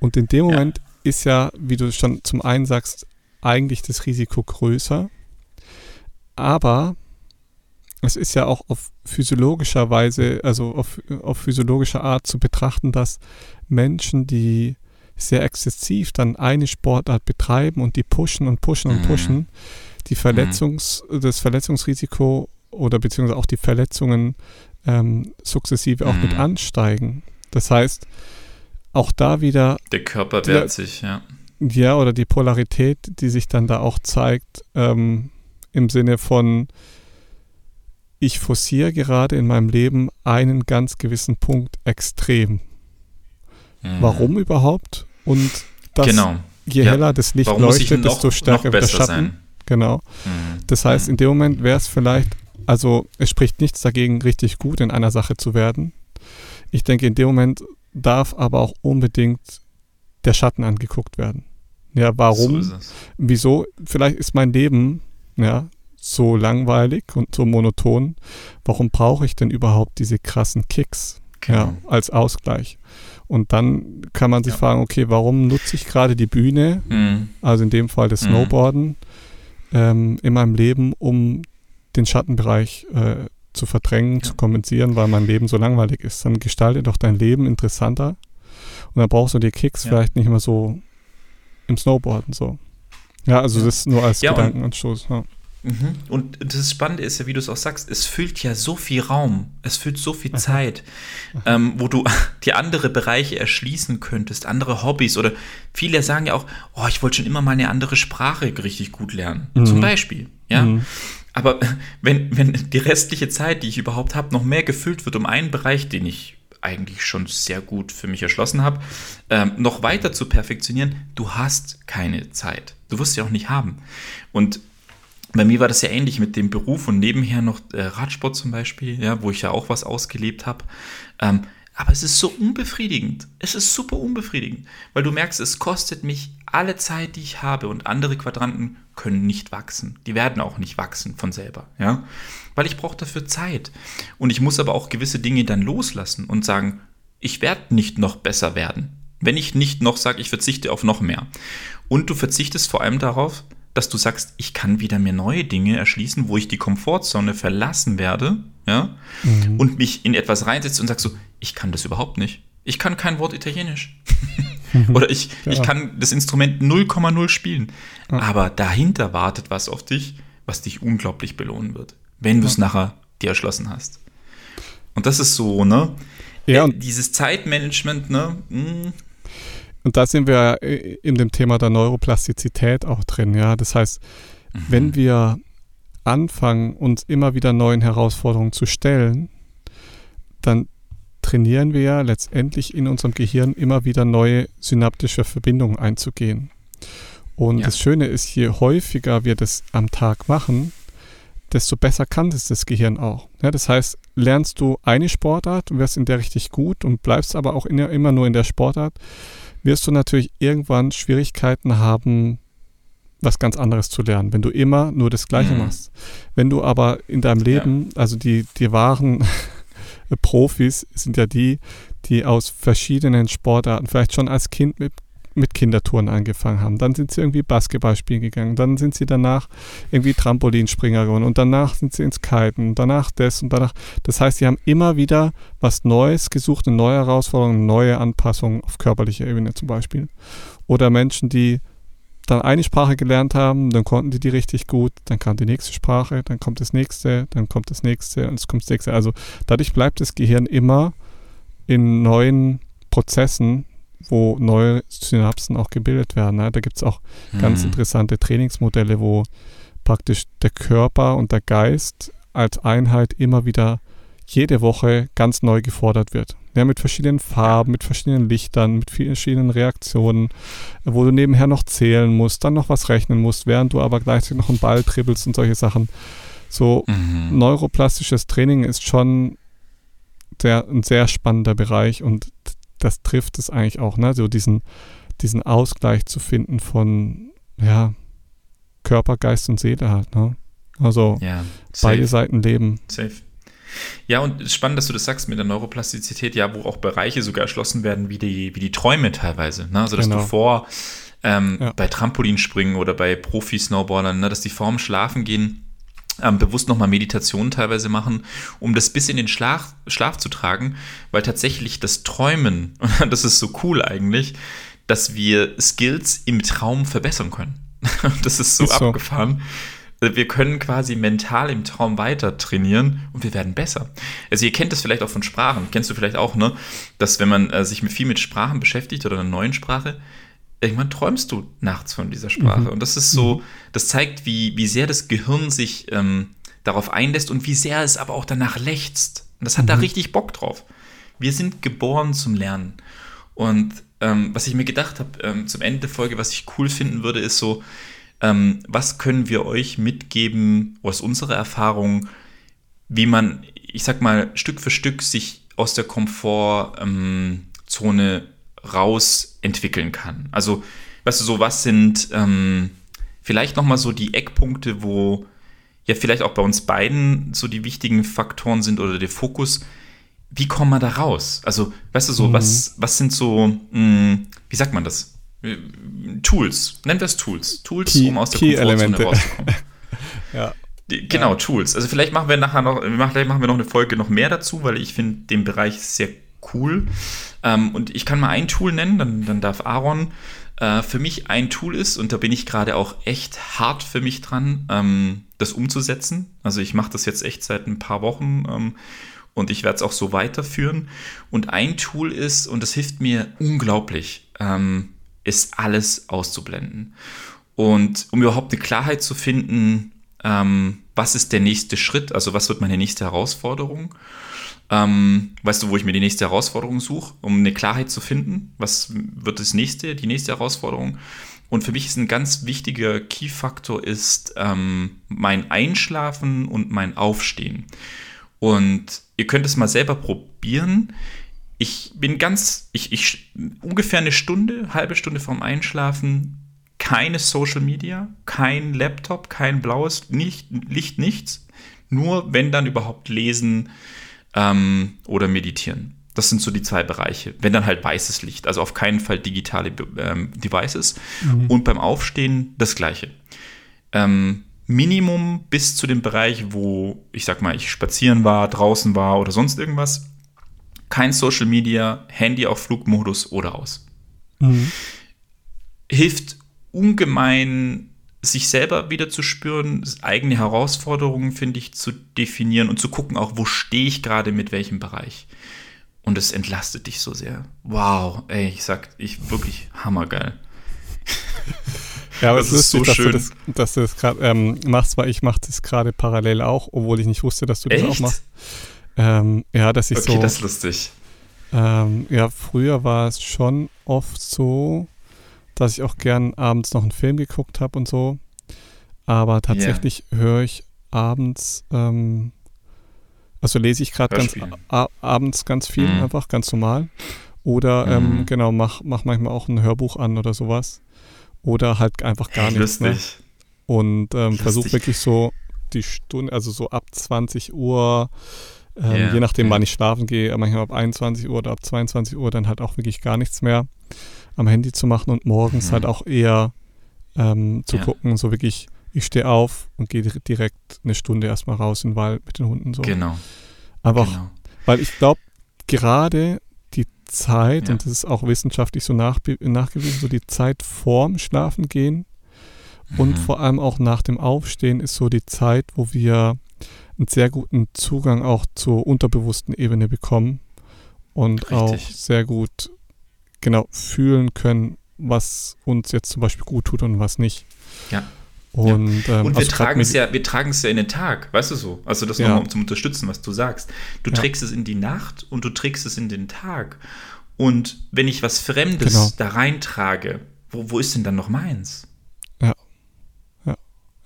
Und in dem Moment ja. ist ja, wie du schon zum einen sagst, eigentlich das Risiko größer, aber es ist ja auch auf physiologischer Weise, also auf, auf physiologischer Art zu betrachten, dass Menschen, die sehr exzessiv dann eine Sportart betreiben und die pushen und pushen und mhm. pushen, die Verletzungs, mhm. das Verletzungsrisiko oder beziehungsweise auch die Verletzungen ähm, sukzessive auch mit mhm. ansteigen. Das heißt, auch da wieder. Der Körper wehrt sich, ja. Ja, oder die Polarität, die sich dann da auch zeigt, ähm, im Sinne von, ich forciere gerade in meinem Leben einen ganz gewissen Punkt extrem. Mhm. Warum überhaupt? Und das, genau. je ja. heller das Licht Warum leuchtet, noch, desto stärker wird der Schatten. Sein? Genau. Mhm. Das heißt, mhm. in dem Moment wäre es vielleicht, also es spricht nichts dagegen, richtig gut in einer Sache zu werden. Ich denke, in dem Moment darf aber auch unbedingt der Schatten angeguckt werden. Ja, warum? So. Wieso? Vielleicht ist mein Leben ja so langweilig und so monoton. Warum brauche ich denn überhaupt diese krassen Kicks ja, Genau. als Ausgleich? Und dann kann man sich Ja. fragen, okay, warum nutze ich gerade die Bühne, Mhm. also in dem Fall das Mhm. Snowboarden, ähm, in meinem Leben, um den Schattenbereich äh, zu verdrängen, Ja. zu kompensieren, weil mein Leben so langweilig ist. Dann gestalte doch dein Leben interessanter und dann brauchst du die Kicks Ja. vielleicht nicht mehr so im Snowboarden so. Ja, also das nur als Ja, und- Gedankenanstoß. Ja. Mhm. Und das Spannende ist ja, wie du es auch sagst, es füllt ja so viel Raum, es füllt so viel Zeit, ähm, wo du die andere Bereiche erschließen könntest, andere Hobbys oder viele sagen ja auch, oh, ich wollte schon immer mal eine andere Sprache richtig gut lernen, Mhm. zum Beispiel, ja. Mhm. Aber wenn, wenn die restliche Zeit, die ich überhaupt habe, noch mehr gefüllt wird um einen Bereich, den ich eigentlich schon sehr gut für mich erschlossen habe, ähm, noch weiter zu perfektionieren, du hast keine Zeit. Du wirst sie auch nicht haben. Und bei mir war das ja ähnlich mit dem Beruf und nebenher noch äh, Radsport zum Beispiel, ja, wo ich ja auch was ausgelebt habe. Ähm, aber es ist so unbefriedigend. Es ist super unbefriedigend, weil du merkst, es kostet mich alle Zeit, die ich habe und andere Quadranten können nicht wachsen. Die werden auch nicht wachsen von selber, ja, weil ich brauche dafür Zeit und ich muss aber auch gewisse Dinge dann loslassen und sagen, ich werde nicht noch besser werden, wenn ich nicht noch sage, ich verzichte auf noch mehr. Und du verzichtest vor allem darauf, dass du sagst, ich kann wieder mir neue Dinge erschließen, wo ich die Komfortzone verlassen werde, ja, Mhm. und mich in etwas reinsetze und sag so, ich kann das überhaupt nicht. Ich kann kein Wort Italienisch. Oder ich, Ja. ich kann das Instrument 0,0 spielen. Ja. Aber dahinter wartet was auf dich, was dich unglaublich belohnen wird, wenn du es nachher dir erschlossen hast. Und das ist so, ne? Ja, Äh, und, Dieses Zeitmanagement, ne? mm, und da sind wir in dem Thema der Neuroplastizität auch drin. Ja, das heißt, Mhm. wenn wir anfangen, uns immer wieder neuen Herausforderungen zu stellen, dann trainieren wir ja letztendlich in unserem Gehirn immer wieder neue synaptische Verbindungen einzugehen. Und Ja. das Schöne ist, je häufiger wir das am Tag machen, desto besser kann das das Gehirn auch. Ja, das heißt, lernst du eine Sportart und wirst in der richtig gut und bleibst aber auch der, immer nur in der Sportart, wirst du natürlich irgendwann Schwierigkeiten haben, was ganz anderes zu lernen, wenn du immer nur das Gleiche Mhm. machst. Wenn du aber in deinem Leben, also die, die wahren Profis sind ja die, die aus verschiedenen Sportarten, vielleicht schon als Kind mit, mit Kindertouren angefangen haben. Dann sind sie irgendwie Basketball spielen gegangen. Dann sind sie danach irgendwie Trampolinspringer geworden. Und danach sind sie ins Kiten. Und danach das und danach. Das heißt, sie haben immer wieder was Neues gesucht, eine neue Herausforderung, neue Anpassung auf körperlicher Ebene zum Beispiel. Oder Menschen, die dann eine Sprache gelernt haben, dann konnten die die richtig gut, dann kam die nächste Sprache, dann kommt das nächste, dann kommt das nächste und es kommt das nächste. Also dadurch bleibt das Gehirn immer in neuen Prozessen, wo neue Synapsen auch gebildet werden. Ne? Da gibt es auch ganz Mhm. interessante Trainingsmodelle, wo praktisch der Körper und der Geist als Einheit immer wieder jede Woche ganz neu gefordert wird. Ja, mit verschiedenen Farben, mit verschiedenen Lichtern, mit vielen verschiedenen Reaktionen, wo du nebenher noch zählen musst, dann noch was rechnen musst, während du aber gleichzeitig noch einen Ball dribbelst und solche Sachen. So Mhm. neuroplastisches Training ist schon der, ein sehr spannender Bereich und das trifft es eigentlich auch, ne? So diesen, diesen Ausgleich zu finden von ja, Körper, Geist und Seele halt, ne? Also Ja, beide. Seiten leben. Safe. Ja, und spannend, dass du das sagst mit der Neuroplastizität, ja, wo auch Bereiche sogar erschlossen werden, wie die, wie die Träume teilweise. Ne? Also, dass Genau. du vor ähm, Ja. bei Trampolinspringen oder bei Profi-Snowboardern, ne, dass die vorm Schlafen gehen, ähm, bewusst nochmal Meditation teilweise machen, um das bis in den Schlaf, Schlaf zu tragen, weil tatsächlich das Träumen, das ist so cool eigentlich, dass wir Skills im Traum verbessern können. das ist so Ist so. abgefahren. Also Wir können quasi mental im Traum weiter trainieren und wir werden besser. Also ihr kennt das vielleicht auch von Sprachen, kennst du vielleicht auch, ne? Dass wenn man äh, sich mit, viel mit Sprachen beschäftigt oder einer neuen Sprache, irgendwann träumst du nachts von dieser Sprache. Mhm. Und das ist so, das zeigt, wie, wie sehr das Gehirn sich ähm, darauf einlässt und wie sehr es aber auch danach lechzt. Und das hat da Mhm. richtig Bock drauf. Wir sind geboren zum Lernen. Und ähm, was ich mir gedacht habe, ähm, zum Ende der Folge, was ich cool finden würde, ist so, ähm, was können wir euch mitgeben aus unserer Erfahrung, wie man, ich sag mal, Stück für Stück sich aus der Komfortzone Komfortzone raus entwickeln kann. Also, weißt du, so was sind ähm, vielleicht nochmal so die Eckpunkte, wo ja vielleicht auch bei uns beiden so die wichtigen Faktoren sind oder der Fokus. Wie kommen wir da raus? Also, weißt du, so, mhm. was, was sind so, mh, hm, wie sagt man das? Tools, wir es Tools. Tools, Key, um aus der Komfortzone rauszukommen. ja. Genau, ja. Tools. Also vielleicht machen wir nachher noch, vielleicht machen wir noch eine Folge noch mehr dazu, weil ich finde den Bereich sehr cool. Ähm, und ich kann mal ein Tool nennen, dann, dann darf Aaron äh, für mich ein Tool ist, und da bin ich gerade auch echt hart für mich dran, ähm, das umzusetzen. Also ich mache das jetzt echt seit ein paar Wochen ähm, und ich werde es auch so weiterführen. Und ein Tool ist, und das hilft mir unglaublich, ähm, ist alles auszublenden. Und um überhaupt eine Klarheit zu finden, ähm, was ist der nächste Schritt, also was wird meine nächste Herausforderung. Ähm, weißt du, wo ich mir die nächste Herausforderung suche, um eine Klarheit zu finden? Was wird das nächste, die nächste Herausforderung? Und für mich ist ein ganz wichtiger Key-Faktor ist ähm, mein Einschlafen und mein Aufstehen. Und ihr könnt es mal selber probieren. Ich bin ganz, ich, ich ungefähr eine Stunde, halbe Stunde vorm Einschlafen keine Social Media, kein Laptop, kein blaues nicht, Licht, nichts. Nur wenn dann überhaupt lesen ähm, oder meditieren. Das sind so die zwei Bereiche. Wenn dann halt weißes Licht, also auf keinen Fall digitale ähm, Devices. Mhm. Und beim Aufstehen das gleiche. Ähm, Minimum bis zu dem Bereich, wo ich sag mal, ich spazieren war, draußen war oder sonst irgendwas. Kein Social Media, Handy auf Flugmodus oder aus. Mhm. Hilft ungemein, sich selber wieder zu spüren, eigene Herausforderungen, finde ich, zu definieren und zu gucken, auch wo stehe ich gerade mit welchem Bereich. Und es entlastet dich so sehr. Wow, ey, ich sag, ich wirklich hammergeil. Ja, aber das es ist lustig, so schön. Dass du das, dass du das gerade ähm, machst, weil ich mache das gerade parallel auch, obwohl ich nicht wusste, dass du das Echt? auch machst. Ähm, ja, dass ich okay, so. Okay, das ist lustig. Ähm, ja, früher war es schon oft so, dass ich auch gern abends noch einen Film geguckt habe und so. Aber tatsächlich yeah. höre ich abends, ähm, also lese ich gerade ganz abends ganz viel, mhm. einfach ganz normal. Oder ähm, mhm. genau, mach, mach manchmal auch ein Hörbuch an oder sowas. Oder halt einfach gar hey, nichts. Ne? Und ähm, versuche wirklich so die Stunde, also so ab 20 Uhr, ähm, yeah. je nachdem, wann ich schlafen gehe, manchmal ab 21 Uhr oder ab 22 Uhr, dann halt auch wirklich gar nichts mehr am Handy zu machen und morgens halt mhm. halt auch eher ähm, zu ja. gucken, so wirklich, ich stehe auf und gehe direkt eine Stunde erstmal raus in den Wald mit den Hunden so. Genau. Einfach, genau. weil ich glaube, gerade die Zeit, ja. und das ist auch wissenschaftlich so nach, nachgewiesen, so die Zeit vorm Schlafen gehen mhm. und vor allem auch nach dem Aufstehen ist so die Zeit, wo wir einen sehr guten Zugang auch zur unterbewussten Ebene bekommen und Richtig. auch sehr gut genau fühlen können, was uns jetzt zum Beispiel gut tut und was nicht. Ja. Und, ja. ähm, und wir also tragen es ja, wir tragen es ja in den Tag, weißt du so? Also das ja. nochmal um zu unterstützen, was du sagst. Du ja. trägst es in die Nacht und du trägst es in den Tag. Und wenn ich was Fremdes genau. da reintrage, wo, wo ist denn dann noch meins?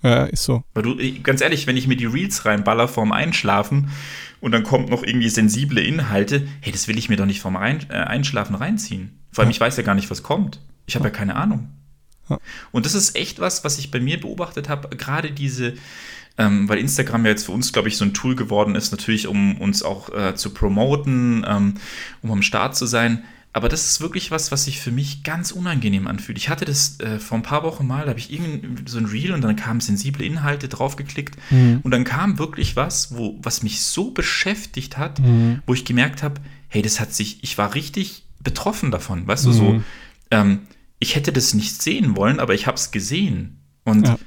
Ja. Ist so. Weil du, ganz ehrlich, wenn ich mir die Reels reinballer vorm Einschlafen und dann kommt noch irgendwie sensible Inhalte, hey, das will ich mir doch nicht vorm Rein, äh, Einschlafen reinziehen. Vor allem, ja. ich weiß ja gar nicht, was kommt. Ich habe ja. ja keine Ahnung. Ja. Und das ist echt was, was ich bei mir beobachtet habe. Gerade diese, ähm, weil Instagram ja jetzt für uns, glaube ich, so ein Tool geworden ist, natürlich, um uns auch äh, zu promoten, ähm, um am Start zu sein. Aber das ist wirklich was, was sich für mich ganz unangenehm anfühlt. Ich hatte das äh, vor ein paar Wochen mal, da habe ich irgend so ein Reel und dann kamen sensible Inhalte draufgeklickt mhm. und dann kam wirklich was, wo, was mich so beschäftigt hat, mhm. wo ich gemerkt habe, hey, das hat sich, ich war richtig betroffen davon, weißt du, mhm. so, ähm, ich hätte das nicht sehen wollen, aber ich habe es gesehen. Und ja.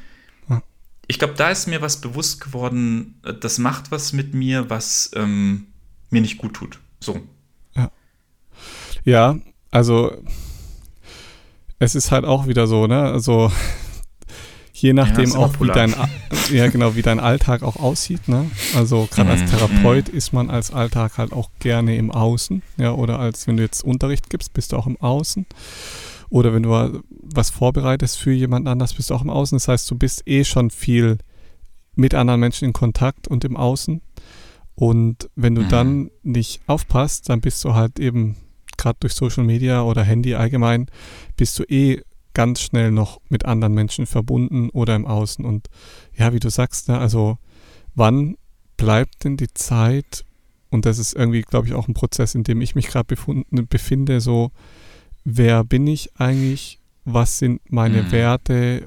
Ja. ich glaube, da ist mir was bewusst geworden, äh, das macht was mit mir, was ähm, mir nicht gut tut. So. Ja. Also es ist halt auch wieder so, ne? Also je nachdem ja, auch, wie dein, ja, genau, wie dein Alltag auch aussieht. Ne? Also gerade als mhm, Therapeut mhm. ist man als Alltag halt auch gerne im Außen. Ja, oder als wenn du jetzt Unterricht gibst, bist du auch im Außen. Oder wenn du was vorbereitest für jemand anders, bist du auch im Außen. Das heißt, du bist eh schon viel mit anderen Menschen in Kontakt und im Außen. Und wenn du mhm. dann nicht aufpasst, dann bist du halt eben gerade durch Social Media oder Handy allgemein, bist du eh ganz schnell noch mit anderen Menschen verbunden oder im Außen. Und ja, wie du sagst, ne, also wann bleibt denn die Zeit, und das ist irgendwie, glaube ich, auch ein Prozess, in dem ich mich gerade befinde, so, wer bin ich eigentlich, was sind meine mhm. Werte,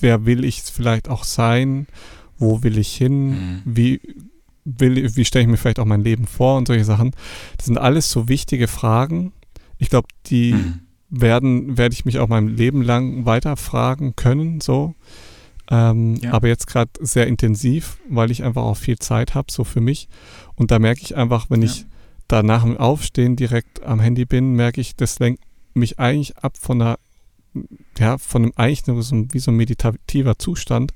wer will ich vielleicht auch sein, wo will ich hin, mhm. wie will, wie stelle ich mir vielleicht auch mein Leben vor und solche Sachen. Das sind alles so wichtige Fragen. Ich glaube, die mhm. werden, werde ich mich auch mein Leben lang weiter fragen können, so. Ähm, ja. Aber jetzt gerade sehr intensiv, weil ich einfach auch viel Zeit habe, so für mich. Und da merke ich einfach, wenn ja. ich da nach dem Aufstehen direkt am Handy bin, merke ich, das lenkt mich eigentlich ab von einer, ja, von einem eigentlich so, wie so ein meditativer Zustand.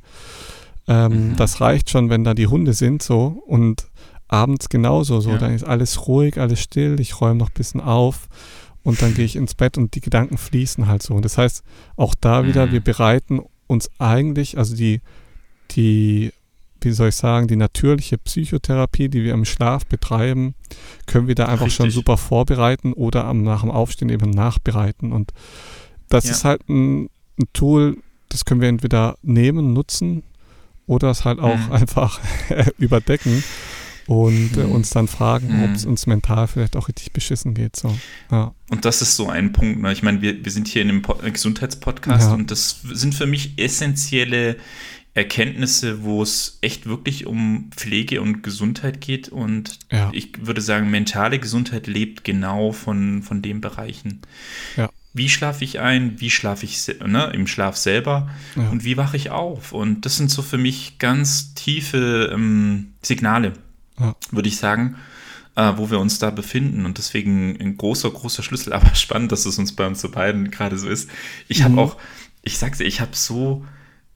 Ähm, mhm. Das reicht schon, wenn da die Hunde sind, so und abends genauso, so, ja. dann ist alles ruhig, alles still, ich räume noch ein bisschen auf und dann gehe ich ins Bett und die Gedanken fließen halt so. Und das heißt, auch da wieder, mhm. wir bereiten uns eigentlich, also die, die, wie soll ich sagen, die natürliche Psychotherapie, die wir im Schlaf betreiben, können wir da einfach Richtig. schon super vorbereiten oder am, nach dem Aufstehen eben nachbereiten. Und das ja. ist halt ein, ein, Tool, das können wir entweder nehmen, nutzen oder es halt auch mhm. einfach überdecken und äh, mhm. uns dann fragen, mhm. ob es uns mental vielleicht auch richtig beschissen geht. So. Ja. Und das ist so ein Punkt. Ne? Ich meine, wir, wir sind hier in einem äh, Gesundheitspodcast ja. und das sind für mich essentielle Erkenntnisse, wo es echt wirklich um Pflege und Gesundheit geht. Und ja. ich würde sagen, mentale Gesundheit lebt genau von, von den Bereichen. Ja wie schlafe ich ein, wie schlafe ich ne, im Schlaf selber ja. und wie wache ich auf. Und das sind so für mich ganz tiefe ähm, Signale, ja. würde ich sagen, äh, wo wir uns da befinden. Und deswegen ein großer, großer Schlüssel, aber spannend, dass es uns bei uns so beiden gerade so ist. Ich mhm. habe auch, ich sag's dir, ich habe so,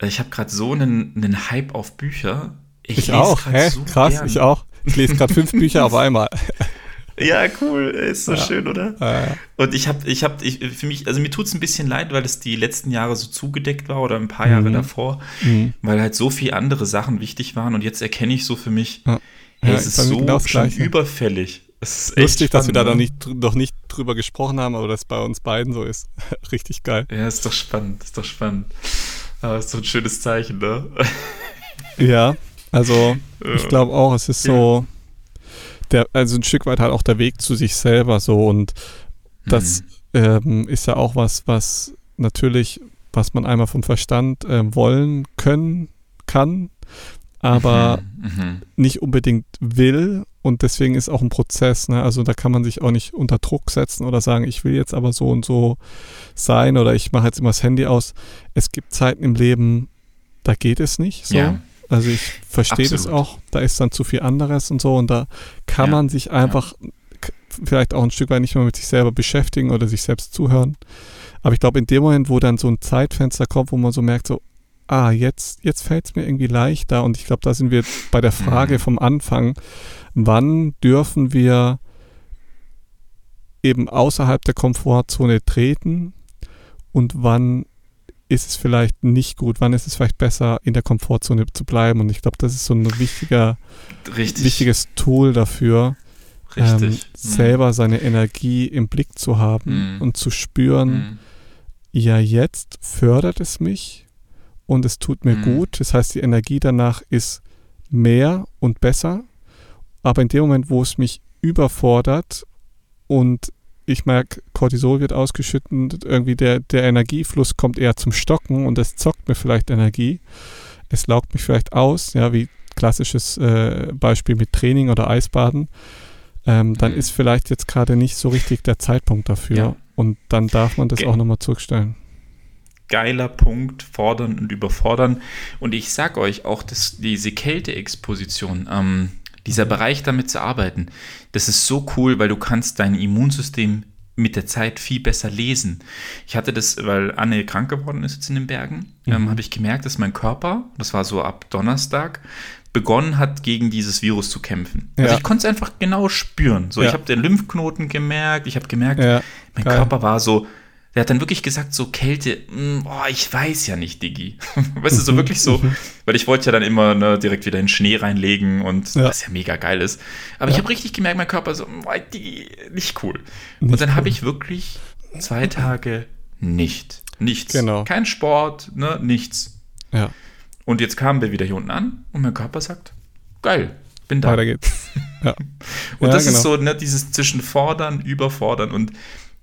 ich habe gerade so einen, einen Hype auf Bücher. Ich, ich auch, hä? So Krass, gern. ich auch. Ich lese gerade fünf Bücher auf einmal. Ja, cool. Ist so ja. schön, oder? Ja. Und ich habe, ich habe, ich, für mich, also mir tut es ein bisschen leid, weil es die letzten Jahre so zugedeckt war oder ein paar Jahre mhm. davor, mhm. weil halt so viele andere Sachen wichtig waren und jetzt erkenne ich so für mich, ja. hey, es ist so genau schon überfällig. Es ist Lustig, dass wir da noch nicht, noch nicht drüber gesprochen haben, aber das bei uns beiden so ist. Richtig geil. Ja, ist doch spannend, ist doch spannend. Aber ist so ein schönes Zeichen, ne? ja, also ich glaube auch, es ist so der, also ein Stück weit halt auch der Weg zu sich selber so und das mhm. ähm, ist ja auch was, was natürlich, was man einmal vom Verstand äh, wollen können kann, aber mhm, mhm. nicht unbedingt will und deswegen ist auch ein Prozess, ne? Also da kann man sich auch nicht unter Druck setzen oder sagen, ich will jetzt aber so und so sein oder ich mache jetzt immer das Handy aus. Es gibt Zeiten im Leben, da geht es nicht so. Ja. Also ich verstehe das auch. Da ist dann zu viel anderes und so und da kann ja, man sich einfach ja. vielleicht auch ein Stück weit nicht mehr mit sich selber beschäftigen oder sich selbst zuhören. Aber ich glaube, in dem Moment, wo dann so ein Zeitfenster kommt, wo man so merkt, so, ah, jetzt, jetzt fällt es mir irgendwie leichter und ich glaube, da sind wir bei der Frage mhm. vom Anfang, wann dürfen wir eben außerhalb der Komfortzone treten und wann ist es vielleicht nicht gut, wann ist es vielleicht besser, in der Komfortzone zu bleiben. Und ich glaube, das ist so ein wichtiger, Richtig. wichtiges Tool dafür, ähm, mhm. selber seine Energie im Blick zu haben mhm. und zu spüren, mhm. ja, jetzt fördert es mich und es tut mir mhm. gut. Das heißt, die Energie danach ist mehr und besser. Aber in dem Moment, wo es mich überfordert und ich merke, Cortisol wird ausgeschüttet, irgendwie der, der Energiefluss kommt eher zum Stocken und es zockt mir vielleicht Energie. Es laugt mich vielleicht aus, ja, wie klassisches äh, Beispiel mit Training oder Eisbaden. Ähm, dann mhm. ist vielleicht jetzt gerade nicht so richtig der Zeitpunkt dafür. Ja. Und dann darf man das Ge auch nochmal zurückstellen. Geiler Punkt, fordern und überfordern. Und ich sag euch auch, dass diese Kälteexposition, ähm, dieser Bereich damit zu arbeiten, das ist so cool, weil du kannst dein Immunsystem mit der Zeit viel besser lesen. Ich hatte das, weil Anne krank geworden ist jetzt in den Bergen, mhm. ähm, habe ich gemerkt, dass mein Körper, das war so ab Donnerstag, begonnen hat, gegen dieses Virus zu kämpfen. Also ja. Also ich konnte es einfach genau spüren. So, ja. ich habe den Lymphknoten gemerkt, ich habe gemerkt, ja. mein Geil. Körper war so, der hat dann wirklich gesagt, so Kälte, mh, oh, ich weiß ja nicht, Diggi. weißt du, so wirklich so, weil ich wollte ja dann immer ne, direkt wieder in den Schnee reinlegen und Ja. was ja mega geil ist. Aber ich Ja. habe richtig gemerkt, mein Körper so, oh, Diggi, nicht cool. Nicht und dann habe cool. ich wirklich zwei Tage nicht. Nichts. Genau. Kein Sport, ne, nichts. Ja, Und jetzt kamen wir wieder hier unten an und mein Körper sagt, geil, bin da. weiter geht's. Ja. Und ja, das genau. ist so, ne, dieses zwischen fordern, überfordern und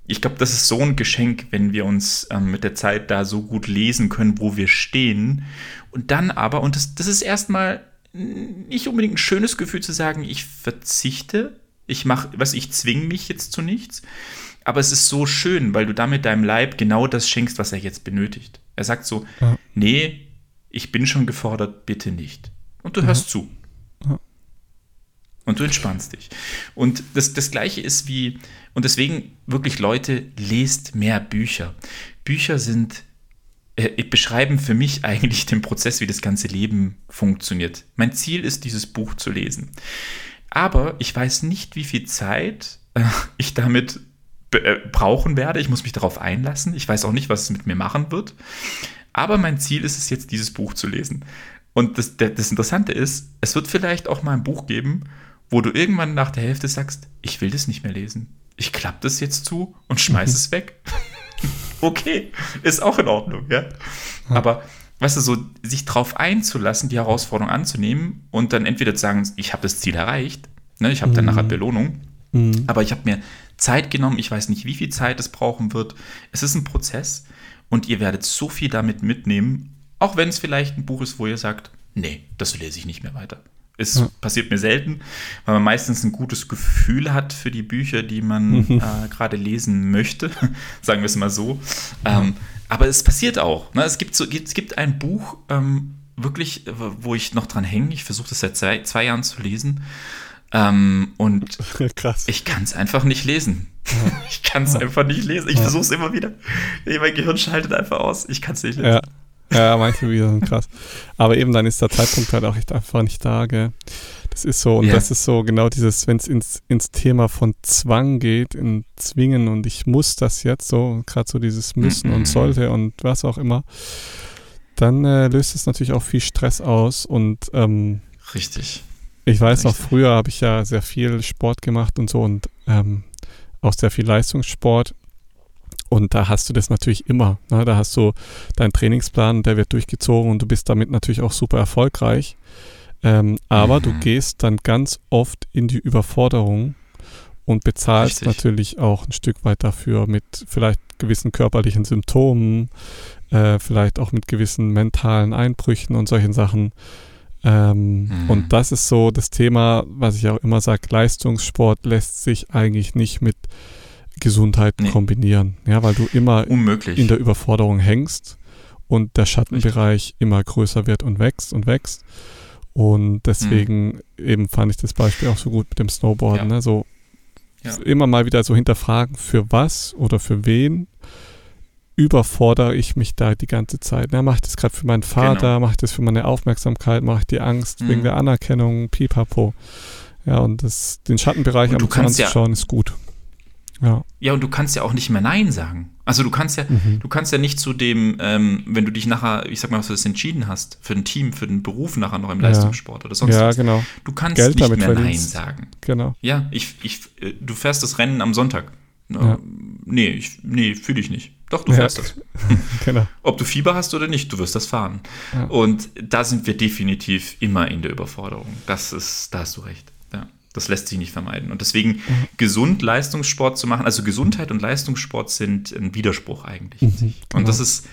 ich glaube, das ist so ein Geschenk, wenn wir uns ähm, mit der Zeit da so gut lesen können, wo wir stehen. Und dann aber, und das, das ist erstmal nicht unbedingt ein schönes Gefühl zu sagen, ich verzichte, ich mache, was, ich zwinge mich jetzt zu nichts. Aber es ist so schön, weil du damit deinem Leib genau das schenkst, was er jetzt benötigt. Er sagt so, Ja. nee, ich bin schon gefordert, bitte nicht. Und du hörst zu. Ja. Und du entspannst dich. Und das, das Gleiche ist wie, und deswegen wirklich Leute, lest mehr Bücher. Bücher sind, äh, beschreiben für mich eigentlich den Prozess, wie das ganze Leben funktioniert. Mein Ziel ist, dieses Buch zu lesen. Aber ich weiß nicht, wie viel Zeit äh, ich damit äh, brauchen werde. Ich muss mich darauf einlassen. Ich weiß auch nicht, was es mit mir machen wird. Aber mein Ziel ist es jetzt, dieses Buch zu lesen. Und das, das Interessante ist, es wird vielleicht auch mal ein Buch geben, wo du irgendwann nach der Hälfte sagst, ich will das nicht mehr lesen. Ich klappe das jetzt zu und schmeiß es weg. okay, ist auch in Ordnung, ja. Aber weißt du, so sich drauf einzulassen, die Herausforderung anzunehmen und dann entweder zu sagen, ich habe das Ziel erreicht, ne, ich habe dann nachher Belohnung, Mhm. aber ich habe mir Zeit genommen, ich weiß nicht, wie viel Zeit es brauchen wird. Es ist ein Prozess und ihr werdet so viel damit mitnehmen, auch wenn es vielleicht ein Buch ist, wo ihr sagt, nee, das lese ich nicht mehr weiter. Es Ja. passiert mir selten, weil man meistens ein gutes Gefühl hat für die Bücher, die man äh, gerade lesen möchte, sagen wir es mal so. Ähm, aber es passiert auch. Ne? Es, gibt so, es gibt ein Buch, ähm, wirklich, wo ich noch dran hänge. Ich versuche das seit zwei, zwei Jahren zu lesen. Ähm, und Krass. ich kann es einfach nicht lesen. Ich kann es einfach nicht lesen. Ich Ja. versuche es immer wieder. Mein Gehirn schaltet einfach aus. Ich kann es nicht lesen. Ja. Manche Videos sind krass. Aber eben dann ist der Zeitpunkt halt auch echt einfach nicht da, gell? Das ist so, und Ja. das ist so genau dieses, wenn es ins, ins Thema von Zwang geht, in Zwingen und ich muss das jetzt so, gerade so dieses Müssen Mhm. und sollte und was auch immer, dann äh, löst es natürlich auch viel Stress aus und ähm, Richtig. ich weiß noch, Richtig. früher habe ich ja sehr viel Sport gemacht und so und ähm, auch sehr viel Leistungssport. Und da hast du das natürlich immer. Ne? Da hast du deinen Trainingsplan, der wird durchgezogen und du bist damit natürlich auch super erfolgreich. Ähm, aber du Mhm. gehst dann ganz oft in die Überforderung und bezahlst Richtig. natürlich auch ein Stück weit dafür mit vielleicht gewissen körperlichen Symptomen, äh, vielleicht auch mit gewissen mentalen Einbrüchen und solchen Sachen. Ähm, Mhm. Und das ist so das Thema, was ich auch immer sage, Leistungssport lässt sich eigentlich nicht mit Gesundheit Nee. kombinieren. Ja, weil du immer Unmöglich. in der Überforderung hängst und der Schattenbereich immer größer wird und wächst und wächst. Und deswegen eben fand ich das Beispiel auch so gut mit dem Snowboarden. Ja. Ne? So Ja. immer mal wieder so hinterfragen, für was oder für wen überfordere ich mich da die ganze Zeit. Ne? Mache ich das gerade für meinen Vater, Genau. mache ich das für meine Aufmerksamkeit, mache ich die Angst Mhm. wegen der Anerkennung, pipapo. Ja, und das, den Schattenbereich Und du kannst zu ja- schauen, ist gut. Ja. ja, und du kannst ja auch nicht mehr Nein sagen. Also du kannst ja, Mhm. du kannst ja nicht zu dem, ähm, wenn du dich nachher, ich sag mal, was du das entschieden hast, für ein Team, für den Beruf nachher noch im Ja. Leistungssport oder sonst Ja, was. genau, Du kannst Geld nicht mehr Nein sagen. genau. Ja, ich, ich, äh, du fährst das Rennen am Sonntag. Ja. Nee, ich, nee, fühle ich nicht. Doch, du Ja. fährst das. genau. Ob du Fieber hast oder nicht, du wirst das fahren. Ja. Und da sind wir definitiv immer in der Überforderung. Das ist, da hast du recht. Ja, das lässt sich nicht vermeiden. Und deswegen Mhm. gesund Leistungssport zu machen, also Gesundheit und Leistungssport sind ein Widerspruch eigentlich. Mhm, genau. Und das ist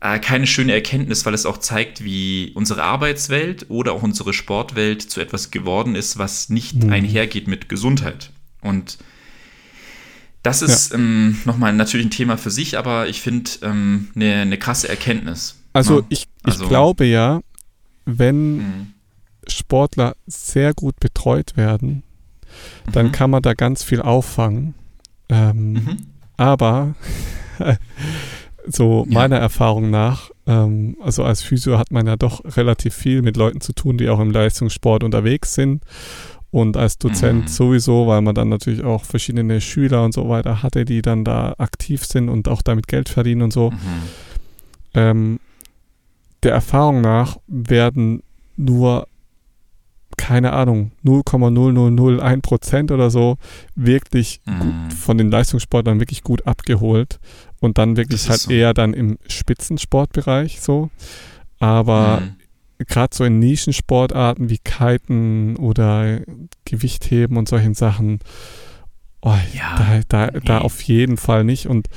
äh, keine schöne Erkenntnis, weil es auch zeigt, wie unsere Arbeitswelt oder auch unsere Sportwelt zu etwas geworden ist, was nicht Mhm. einhergeht mit Gesundheit. Und das ist ähm, nochmal natürlich ein Thema für sich, aber ich finde ähm, eine, eine krasse Erkenntnis. Also Ja. ich, ich Also- glaube ja, wenn Mhm. Sportler sehr gut betreut werden, dann Mhm. kann man da ganz viel auffangen. Ähm, Mhm. Aber so Ja. meiner Erfahrung nach, ähm, also als Physio hat man ja doch relativ viel mit Leuten zu tun, die auch im Leistungssport unterwegs sind. Und als Dozent Mhm. sowieso, weil man dann natürlich auch verschiedene Schüler und so weiter hatte, die dann da aktiv sind und auch damit Geld verdienen und so. Mhm. Ähm, der Erfahrung nach werden nur, keine Ahnung, 0,0001 Prozent oder so wirklich Mhm. gut, von den Leistungssportlern wirklich gut abgeholt und dann wirklich halt so. eher dann im Spitzensportbereich so. Aber Mhm. gerade so in Nischensportarten wie Kiten oder Gewichtheben und solchen Sachen, oh, Ja, da, da, da nee. auf jeden Fall nicht. Und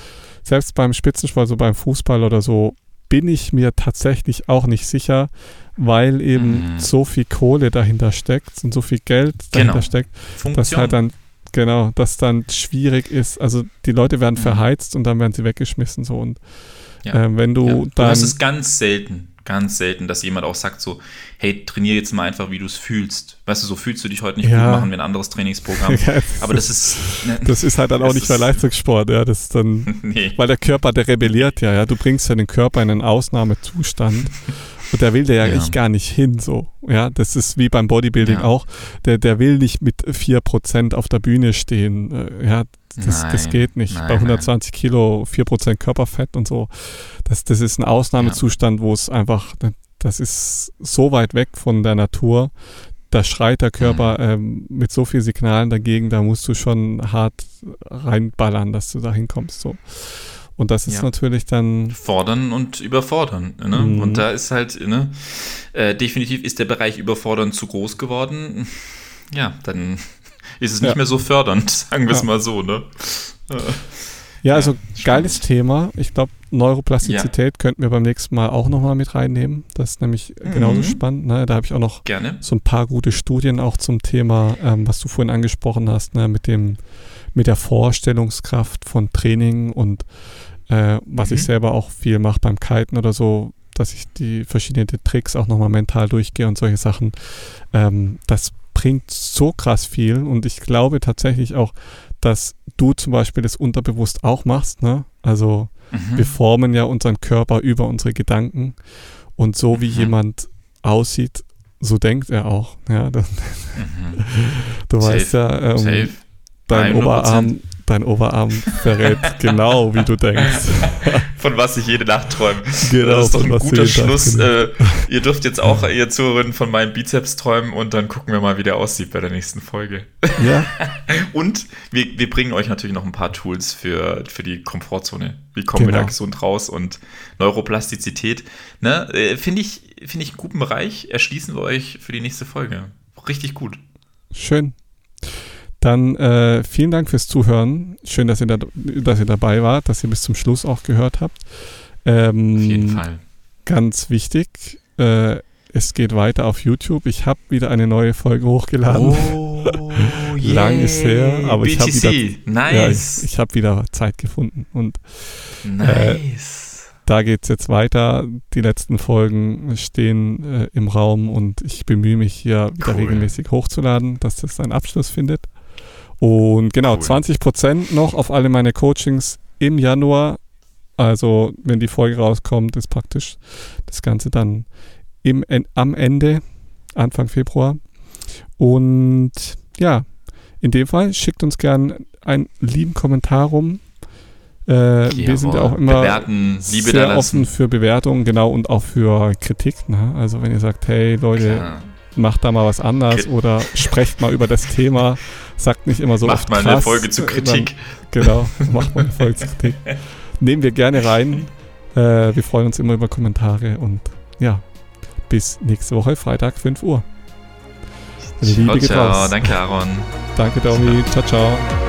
selbst beim Spitzensport, so beim Fußball oder so, bin ich mir tatsächlich auch nicht sicher, weil eben Mhm. so viel Kohle dahinter steckt und so viel Geld dahinter Genau. steckt, Funktion. dass halt dann, genau, dass dann schwierig ist. Also die Leute werden Mhm. verheizt und dann werden sie weggeschmissen so. Und Ja. ähm, wenn du ja. Dann hast es ganz selten, ganz selten, dass jemand auch sagt so, hey, trainier jetzt mal einfach, wie du es fühlst. Weißt du, so fühlst du dich heute nicht Ja. gut, machen wir ein anderes Trainingsprogramm. Ja, Aber das ist, ne, Das ist halt dann auch nicht mehr ist- Leistungssport, ja. Das ist dann, nee. weil der Körper, der rebelliert ja, ja. Du bringst ja den Körper in einen Ausnahmezustand und der will der ja, Ja. eigentlich gar nicht hin, so. Ja, das ist wie beim Bodybuilding Ja. auch. Der, der will nicht mit 4% auf der Bühne stehen. Äh, Ja, das, das Nein, geht nicht. nein, Bei 120 Kilo 4% Körperfett und so. Das, das ist ein Ausnahmezustand, wo es einfach, das ist so weit weg von der Natur. Da schreit der Körper ähm, mit so vielen Signalen dagegen, da musst du schon hart reinballern, dass du da hinkommst. So. Und das ist Ja. natürlich dann, Fordern und überfordern. Ne? Mhm. Und da ist halt, ne, äh, definitiv ist der Bereich überfordern zu groß geworden. Ja, dann ist es nicht Ja. mehr so fördernd, sagen wir es Ja. mal so, ne? Äh, ja, also geiles Thema. Ich glaube, Neuroplastizität könnten wir beim nächsten Mal auch nochmal mit reinnehmen. Das ist nämlich genauso Mhm. spannend. Ne? Da habe ich auch noch Gerne. so ein paar gute Studien auch zum Thema, ähm, was du vorhin angesprochen hast, ne, mit dem, mit der Vorstellungskraft von Training und äh, was ich Mhm. selber auch viel mache beim Kiten oder so, dass ich die verschiedenen Tricks auch nochmal mental durchgehe und solche Sachen. Ähm, das bringt so krass viel und ich glaube tatsächlich auch, dass du zum Beispiel das unterbewusst auch machst, ne? Also Mhm. wir formen ja unseren Körper über unsere Gedanken und so wie Mhm. jemand aussieht, so denkt er auch. Ja, das, Mhm. du Safe. weißt ja, ähm, dein 100%. Oberarm, dein Oberarm verrät genau, wie du denkst. Von was ich jede Nacht träume. Genau, das ist doch ein guter Schluss. trainierst. Äh, ihr dürft jetzt auch, ihr Zuhörerinnen, von meinem Bizeps träumen und dann gucken wir mal, wie der aussieht bei der nächsten Folge. Ja, Und wir, wir bringen euch natürlich noch ein paar Tools für, für die Komfortzone. Wie kommen wir Genau. da gesund raus und Neuroplastizität. Ne? Äh, Finde ich, finde ich einen guten Bereich. Erschließen wir euch für die nächste Folge. Richtig gut. schön. Dann äh, vielen Dank fürs Zuhören. Schön, dass ihr, da, dass ihr dabei wart, dass ihr bis zum Schluss auch gehört habt. Ähm, Auf jeden Fall. Ganz wichtig, äh, es geht weiter auf YouTube. Ich habe wieder eine neue Folge hochgeladen. Oh, Lang ist her, aber ich hab BTC. wieder- Ja, ich nice. ich habe wieder Zeit gefunden und nice. da geht es jetzt weiter. Die letzten Folgen stehen äh, im Raum und ich bemühe mich hier wieder Cool. regelmäßig hochzuladen, dass das seinen Abschluss findet. Und genau, Cool. 20% noch auf alle meine Coachings im Januar. Also, wenn die Folge rauskommt, ist praktisch das Ganze dann im, am Ende, Anfang Februar. Und ja, in dem Fall schickt uns gern einen lieben Kommentar rum. Äh, wir sind ja Jawohl. auch immer Bewerten, sehr offen für Bewertungen, genau, und auch für Kritik. Ne? Also wenn ihr sagt, hey Leute, Klar. Macht da mal was anders Krit- oder sprecht mal über das Thema, sagt nicht immer so Macht mal eine krass, Folge zu äh, Kritik. Dann, genau, macht mal eine Folge zu Kritik. Nehmen wir gerne rein. Äh, wir freuen uns immer über Kommentare und ja, bis nächste Woche, Freitag, 5 Uhr. Liebe Ciao, ciao. Danke, Aaron. Danke, Domi. Ciao, ciao.